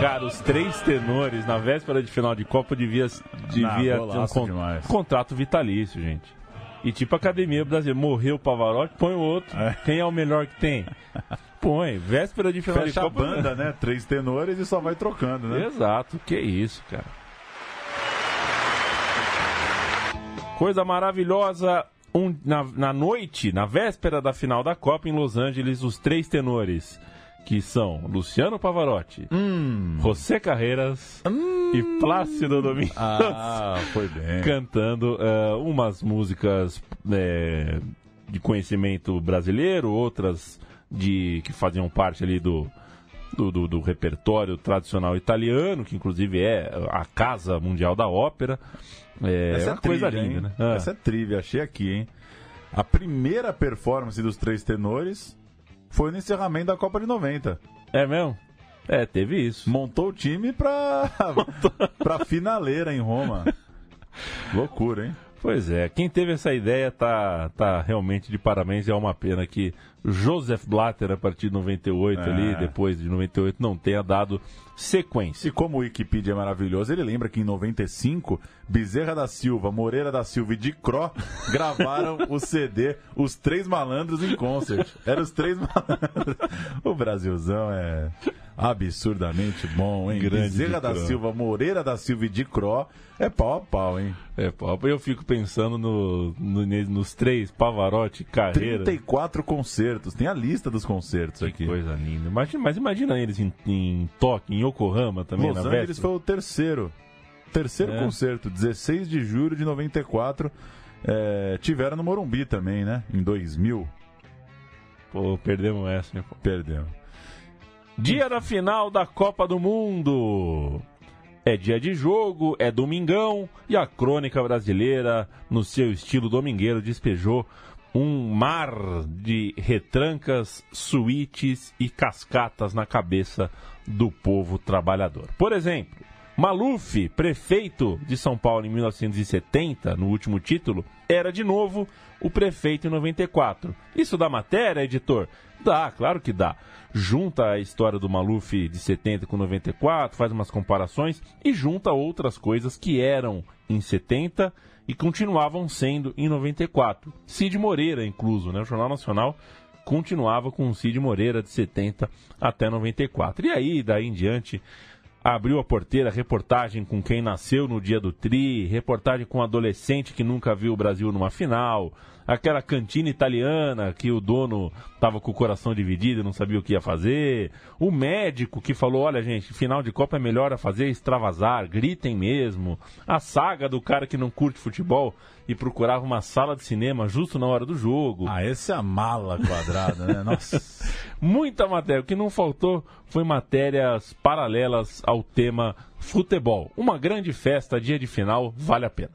Cara, os três tenores na véspera de final de Copa devia, devia ter um con- demais. contrato vitalício, gente. E tipo Academia Brasileira, morreu o Pavarotti, põe o outro. Quem é o melhor que tem? Põe, véspera de final Fecha de a Copa. banda, né? Três tenores e só vai trocando, né? Exato, que isso, cara. Coisa maravilhosa. um- na, na noite, na véspera da final da Copa em Los Angeles, os três tenores, que são Luciano Pavarotti, José Carreiras e Plácido Domingos, Ah, foi bem. cantando eh, umas músicas eh, de conhecimento brasileiro, outras de que faziam parte ali do, do, do- do repertório tradicional italiano, que inclusive é a casa mundial da ópera. É, Essa uma coisa linda, hein? né? Ah. Essa é trivia, achei aqui, hein? A primeira performance dos três tenores foi no encerramento da Copa de 90. É mesmo? É, teve isso. Montou o time pra, pra finaleira em Roma. Loucura, hein? Pois é, quem teve essa ideia tá, tá realmente de parabéns. É uma pena que Joseph Blatter, a partir de 98 É. ali, depois de 98, não tenha dado sequência. E como o Wikipedia é maravilhoso, ele lembra que em 95, Bezerra da Silva, Moreira da Silva e Dicró gravaram o CD Os Três Malandros em Concert. Eram os Três Malandros. O Brasilzão é absurdamente bom, hein? Grande Bezerra da. Silva, Moreira da Silva e Dicró é pau a pau, hein? É, pô, eu fico pensando no, no- nos três, Pavarotti, Carreira. 34 concertos. Tem a lista dos concertos Que aqui. coisa linda. Imagina, mas imagina eles em, em Tóquio, em Yokohama também, Los na Angeles véspera. foi o terceiro. Terceiro É. concerto, 16 de julho de 94. É, tiveram no Morumbi também, né? Em 2000. Pô, perdemos essa, né? pô. Perdemos. Dia da final da Copa do Mundo. É dia de jogo, é domingão e a crônica brasileira, no seu estilo domingueiro, despejou um mar de retrancas, suítes e cascatas na cabeça do povo trabalhador. Por exemplo, Maluf, prefeito de São Paulo em 1970, no último título, era de novo o prefeito em 94. Isso dá matéria, editor? Dá, claro que dá. Junta a história do Maluf de 70 com 94, faz umas comparações e junta outras coisas que eram em 70 e continuavam sendo em 94. Cid Moreira, incluso, né? O Jornal Nacional continuava com o Cid Moreira de 70 até 94. E aí, daí em diante, abriu a porteira, reportagem com quem nasceu no dia do Tri, reportagem com um adolescente que nunca viu o Brasil numa final, aquela cantina italiana que o dono estava com o coração dividido e não sabia o que ia fazer, o médico que falou, olha gente, final de Copa é melhor a fazer extravasar, gritem mesmo, a saga do cara que não curte futebol e procurava uma sala de cinema justo na hora do jogo. Ah, essa é a mala quadrada, né? Nossa. Muita matéria. O que não faltou foi matérias paralelas ao tema futebol. Uma grande festa, dia de final, vale a pena.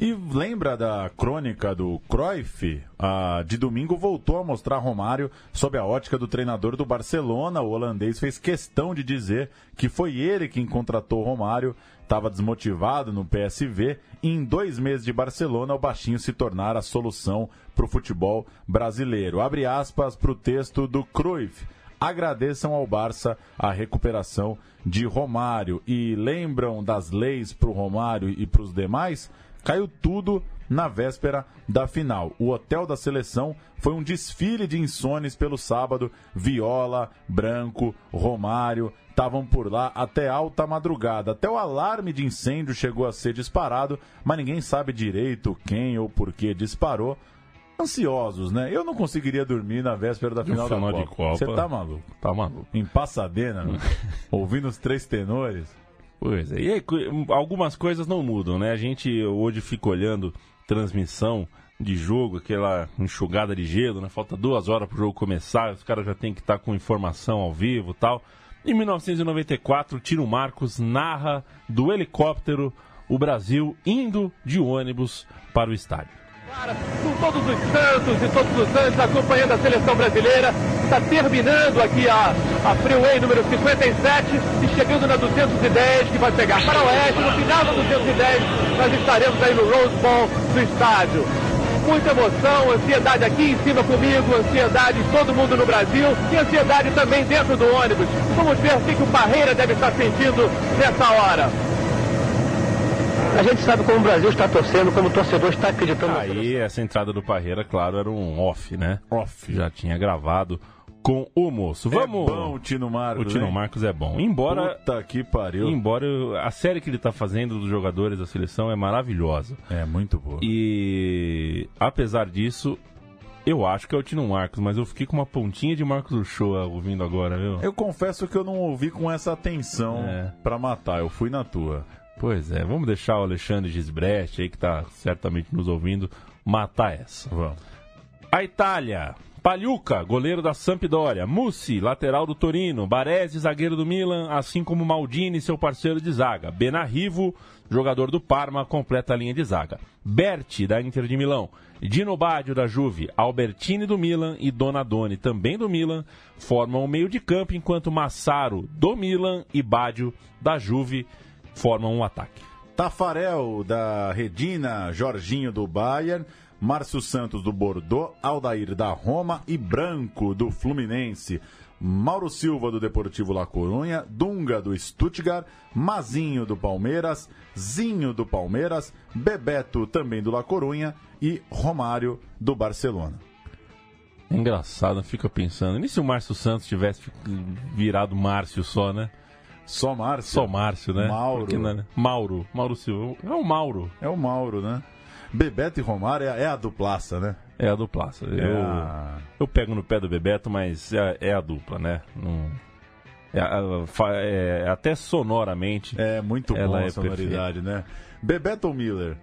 E lembra da crônica do Cruyff? Ah, de domingo voltou a mostrar Romário sob a ótica do treinador do Barcelona. O holandês fez questão de dizer que foi ele quem contratou Romário, estava desmotivado no PSV e em dois meses de Barcelona o baixinho se tornar a solução para o futebol brasileiro. Abre aspas para o texto do Cruyff agradeçam ao Barça a recuperação de Romário e lembram das leis para o Romário e para os demais? Caiu tudo na véspera da final. O hotel da seleção foi um desfile de insones pelo sábado. Viola, Branco, Romário estavam por lá até alta madrugada. Até o alarme de incêndio chegou a ser disparado, mas ninguém sabe direito quem ou por que disparou ansiosos, né? Eu não conseguiria dormir na véspera da final, final da Copa. Você tá maluco? Tá maluco. Em Passadena, né? ouvindo os três tenores. Pois é. E aí, algumas coisas não mudam, né? A gente hoje fica olhando transmissão de jogo, aquela enxugada de gelo, né? Falta duas horas pro jogo começar, os caras já tem que estar com informação ao vivo e tal. Em 1994, Tiro Marcos narra do helicóptero o Brasil indo de ônibus para o estádio. Com todos os santos e todos os santos acompanhando a seleção brasileira. Está terminando aqui a, a Freeway número 57 e chegando na 210 que vai pegar para o oeste. No final da 210 nós estaremos aí no Rose Bowl do estádio. Muita emoção, ansiedade aqui em cima comigo, ansiedade todo mundo no Brasil e ansiedade também dentro do ônibus. Vamos ver o que que o Parreira deve estar sentindo nessa hora. A gente sabe como o Brasil está torcendo, como o torcedor está acreditando. Aí essa entrada do Parreira, claro, era um off, né? Off. Já tinha gravado com o moço. Vamos. É bom o Tino Marcos. O Tino hein? Marcos é bom. Embora Puta que pariu. Embora a série que ele tá fazendo dos jogadores da seleção é maravilhosa. É muito boa. E apesar disso, eu acho que é o Tino Marcos, mas eu fiquei com uma pontinha de Marcos Uchoa ouvindo agora, viu? Eu confesso que eu não ouvi com essa atenção É. pra matar. Eu fui na tua. Pois é, vamos deixar o Alexandre Gisbrecht aí, que tá certamente nos ouvindo, matar essa. Vamos. A Itália. Pagliuca, goleiro da Sampdoria. Mussi, lateral do Torino. Baresi, zagueiro do Milan, assim como Maldini, seu parceiro de zaga. Benarrivo, jogador do Parma, completa a linha de zaga. Berti, da Inter de Milão. Dino Baggio, da Juve. Albertini, do Milan. E Donadoni, também do Milan, formam o meio de campo, enquanto Massaro, do Milan, e Baggio, da Juve, formam um ataque. Tafarel da Redina, Jorginho do Bayern, Márcio Santos do Bordeaux, Aldair da Roma e Branco do Fluminense. Mauro Silva do Deportivo La Corunha, Dunga do Stuttgart, Mazinho do Palmeiras, Zinho do Palmeiras, Bebeto também do La Corunha e Romário do Barcelona. É engraçado, fica pensando. E se o Márcio Santos tivesse virado Márcio só, né? Só Márcio? Só Márcio, né? Mauro. Porque, né? Mauro. Mauro Silva. É o Mauro. É o Mauro, né? Bebeto e Romário é, é a duplaça, né? É a duplaça. É Eu, a- eu pego no pé do Bebeto, mas é, é a dupla, né? Não- é, a- é- até sonoramente. É muito bom ela a é sonoridade, né? Bebeto ou Miller?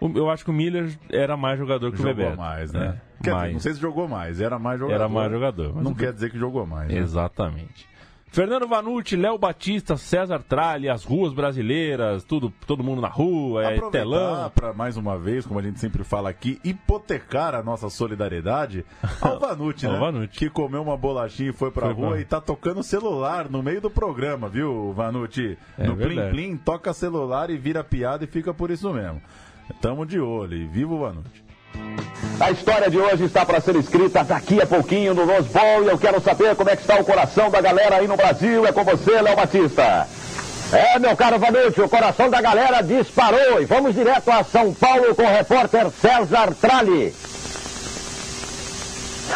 O- Eu acho que o Miller era mais jogador que o Jogou Bebeto. mais, né? É, Quer dizer, mais. não sei se jogou mais, era mais jogador. Era mais jogador. Não o quer dizer que jogou mais. né? Exatamente. Fernando Vanucci, Léo Batista, César Tralli, as ruas brasileiras, tudo, todo mundo na rua, é Aproveitar telão. para mais uma vez, como a gente sempre fala aqui, hipotecar a nossa solidariedade ao Vanucci, Ao né? Vanucci. Que comeu uma bolachinha e foi pra Foi rua pra- e tá tocando celular no meio do programa, viu, Vanucci? É no Plim verdade. Plim, toca celular e vira piada e fica por isso mesmo. Tamo de olho e viva o Vanucci. A história de hoje está para ser escrita daqui a pouquinho no Rose Bowl e eu quero saber como é que está o coração da galera aí no Brasil. É com você, Léo Batista. É, meu caro Vanucci, o coração da galera disparou e vamos direto a São Paulo com o repórter César Tralli.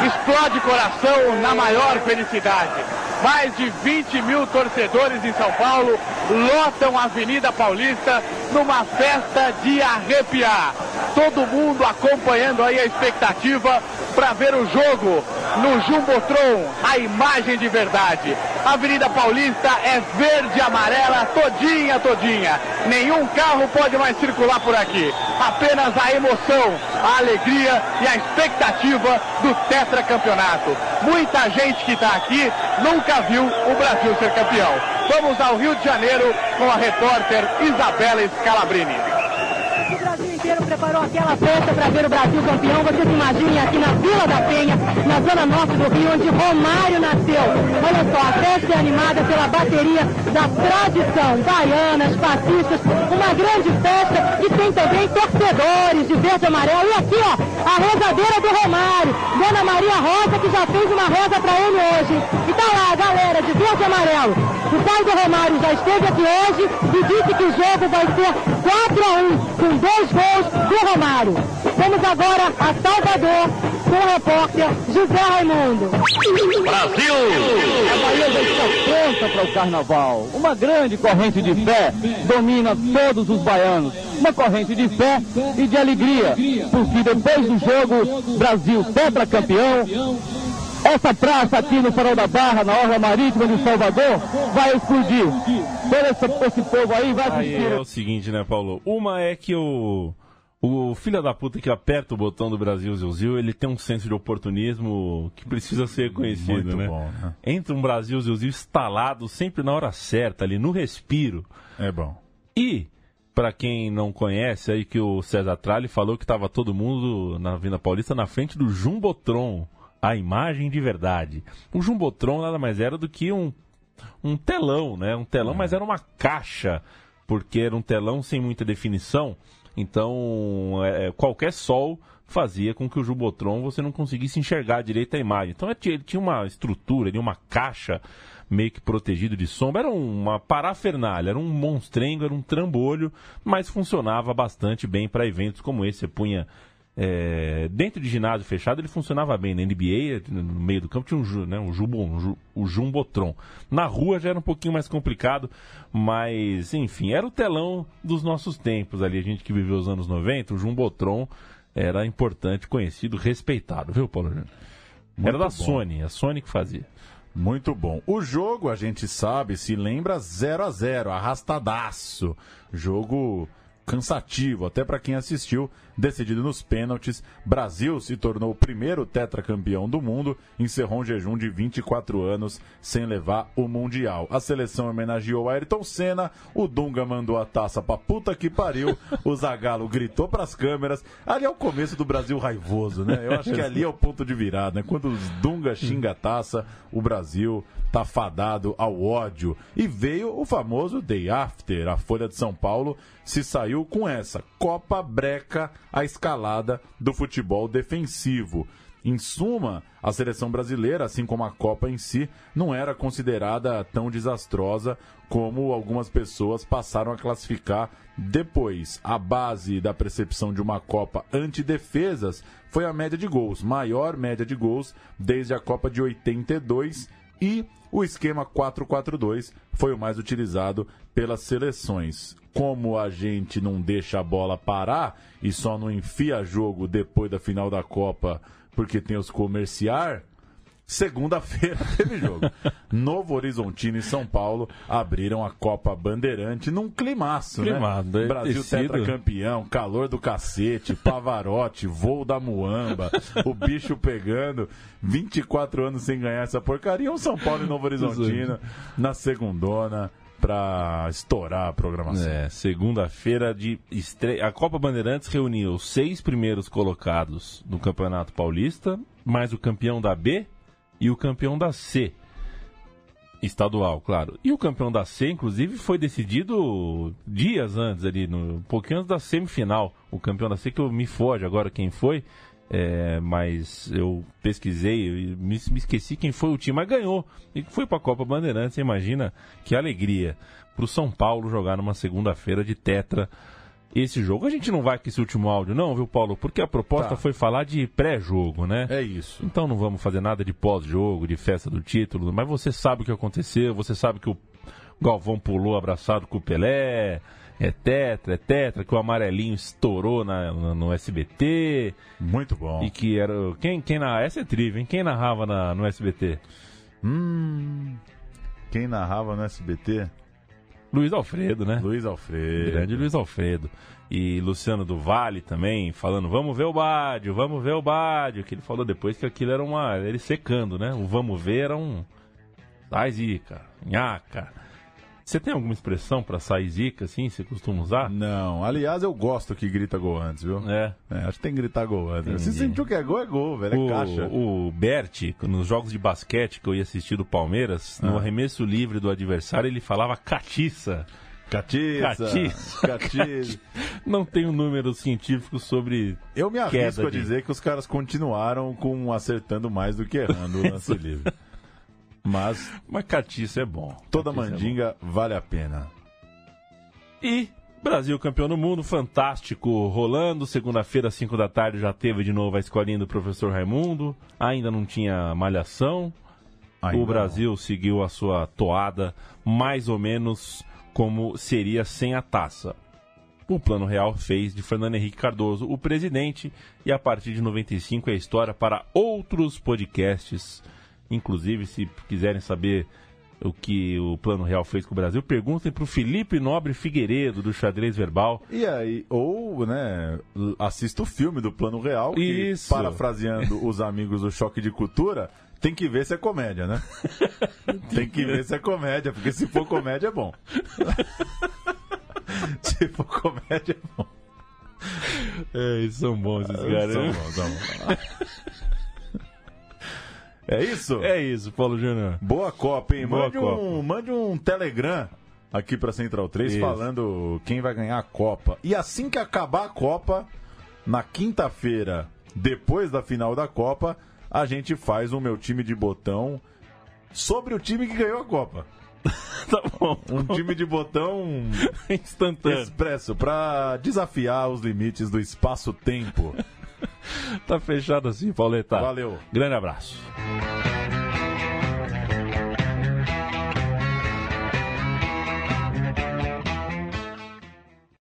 Explode coração na maior felicidade. Mais de 20 mil torcedores em São Paulo lotam a Avenida Paulista numa festa de arrepiar. todo mundo acompanhando aí a expectativa para ver o jogo no Jumbotron, a imagem de verdade. A Avenida Paulista é verde amarela, todinha, todinha. Nenhum carro pode mais circular por aqui. Apenas a emoção, a alegria e a expectativa do tetracampeonato. Muita gente que está aqui nunca viu o Brasil ser campeão. Vamos ao Rio de Janeiro com a repórter Isabela Scalabrini. Preparou aquela festa para ver o Brasil campeão. Vocês imaginem aqui na Vila da Penha, na zona norte do Rio, onde Romário nasceu. Olha só, a festa é animada pela bateria da tradição, baianas, fascistas, uma grande festa e tem também torcedores de verde e amarelo. E aqui, ó, a rezadeira do Romário, Dona Maria Rosa, que já fez uma reza para ele hoje. E tá lá a galera de verde e amarelo. O pai do Romário já esteve aqui hoje e disse que o jogo vai ser 4 a 1, com dois gols do Romário. Vamos agora a Salvador com o repórter José Raimundo. Brasil! A Bahia já está pronta para o carnaval. Uma grande corrente de fé domina todos os baianos. Uma corrente de fé e de alegria, porque depois do jogo, Brasil tetracampeão, essa praça aqui no Farol da Barra, na Orla Marítima de Salvador, vai explodir. Todo esse, esse povo aí vai Aí assistir. é o seguinte, né, Paulo? Uma é que o. O filho da puta que aperta o botão do Brasil Zilzil, ele tem um senso de oportunismo que precisa ser conhecido, Muito né? bom, né? Entra um Brasil Zilzil instalado sempre na hora certa, ali no respiro. É bom. E, pra quem não conhece, aí que o César Tralli falou que tava todo mundo na Avenida Paulista na frente do Jumbotron, a imagem de verdade. O Jumbotron nada mais era do que um, um telão, né? Um telão, mas era uma caixa, porque era um telão sem muita definição. Então, é, qualquer sol fazia com que o Jumbotron você não conseguisse enxergar direito a imagem. Então, ele tinha uma estrutura, ele uma caixa meio que protegido de sombra. Era uma parafernália, era um monstrengo, era um trambolho, mas funcionava bastante bem para eventos como esse. Você punha é, dentro de ginásio fechado, ele funcionava bem. Na NBA, no meio do campo, tinha um, né, um jumbo, um o Jumbotron. Na rua já era um pouquinho mais complicado, mas, enfim, era o telão dos nossos tempos ali. A gente que viveu os anos 90, o Jumbotron era importante, conhecido, respeitado, viu, Paulo Júnior? Era da bom. Sony, a Sony que fazia. Muito bom. O jogo, a gente sabe, se lembra 0 a 0 arrastadaço. Jogo cansativo, até para quem assistiu, decidido nos pênaltis. Brasil se tornou o primeiro tetracampeão do mundo, encerrou um jejum de 24 anos sem levar o Mundial. A seleção homenageou Ayrton Senna, o Dunga mandou a taça pra puta que pariu, o Zagallo gritou pras câmeras. Ali é o começo do Brasil raivoso, né? Eu acho que ali é o ponto de virada, né? Quando os Dunga xinga a taça, o Brasil tá fadado ao ódio. E veio o famoso Day After. A Folha de São Paulo se saiu com essa. Copa Breca, a escalada do futebol defensivo. Em suma, a seleção brasileira, assim como a Copa em si, não era considerada tão desastrosa como algumas pessoas passaram a classificar depois. A base da percepção de uma Copa antidefesas foi a média de gols, maior média de gols desde a Copa de 82 e o esquema 4-4-2 foi o mais utilizado pelas seleções. Como a gente não deixa a bola parar e só não enfia jogo depois da final da Copa porque tem os comerciar, segunda-feira teve jogo. Novo Horizontino e São Paulo abriram a Copa Bandeirante num climaço, Climado, né? é Brasil tecido. tetracampeão, calor do cacete, Pavarotti, voo da Muamba, o bicho pegando, 24 anos sem ganhar essa porcaria, um São Paulo e Novo Horizontino na segundona pra estourar a programação. É, segunda-feira de estreia. A Copa Bandeirantes reuniu os seis primeiros colocados do Campeonato Paulista, mais o campeão da B e o campeão da C. Estadual, claro. E o campeão da C, inclusive, foi decidido dias antes ali, no, um pouquinho antes da semifinal. O campeão da C, que eu me foge agora quem foi, é, mas eu pesquisei e me, me esqueci quem foi o time, mas ganhou. E foi pra Copa Bandeirantes, imagina que alegria pro São Paulo jogar numa segunda-feira de tetra esse jogo. A gente não vai com esse último áudio, não, viu, Paulo? Porque a proposta Tá. foi falar de pré-jogo, né? É isso. Então não vamos fazer nada de pós-jogo, de festa do título, mas você sabe o que aconteceu, você sabe que o Galvão pulou abraçado com o Pelé, é tetra, é tetra, que o amarelinho estourou na, na- no SBT. Muito bom. E que era. Quem, quem na, essa é trivia, hein? Quem narrava na, no SBT? Hum. Quem narrava no SBT? Luiz Alfredo, né? Luiz Alfredo. Grande Luiz Alfredo. E Luciano do Vale também, falando, vamos ver o Bádio, vamos ver o Bádio. Que ele falou depois que aquilo era uma. Ele secando, né? O vamos ver era um. Sai zica, nhaca. Você tem alguma expressão pra sair zica, assim? Você costuma usar? Não, aliás, eu gosto que grita gol antes, viu? É. acho que tem que gritar gol antes. Entendi. Se sentiu que é gol, é gol, velho. É O, caixa. o Berti, nos jogos de basquete que eu ia assistir do Palmeiras, no Ah. arremesso livre do adversário, ele falava catiça. Catiça. Catiça. Catiça. Não tem um número científico sobre. Eu me arrisco a de- dizer que os caras continuaram com acertando mais do que errando o lance livre. Mas Mas catiça é bom. toda Catiça é mandinga vale a pena. E Brasil campeão do mundo, fantástico, rolando. Segunda-feira, 5 da tarde, já teve de novo a escolinha do professor Raimundo. Ainda não tinha malhação. Ainda o Brasil seguiu a sua toada mais ou menos como seria sem a taça. O Plano Real fez de Fernando Henrique Cardoso o presidente e a partir de 95 é história para outros podcasts. Inclusive, se quiserem saber o que o Plano Real fez com o Brasil, perguntem para o Felipe Nobre Figueiredo, do Xadrez Verbal. E aí, ou, né, assista o filme do Plano Real, que, Isso. parafraseando os amigos do Choque de Cultura, tem que ver se é comédia, né? tem que ver se é comédia, porque se for comédia é bom. se for comédia é bom. É, eles são bons esses São caras. né? bons, são bons. É isso? É isso, Paulo Júnior. Boa Copa, hein? Boa Mande, Copa. Um, mande um Telegram aqui pra Central 3 Isso. falando quem vai ganhar a Copa. E assim que acabar a Copa, na quinta-feira, depois da final da Copa, a gente faz o meu time de botão sobre o time que ganhou a Copa. tá bom. Um time de botão Instantâneo. expresso pra desafiar os limites do espaço-tempo. Tá fechado assim, Pauleta. Valeu. Grande abraço.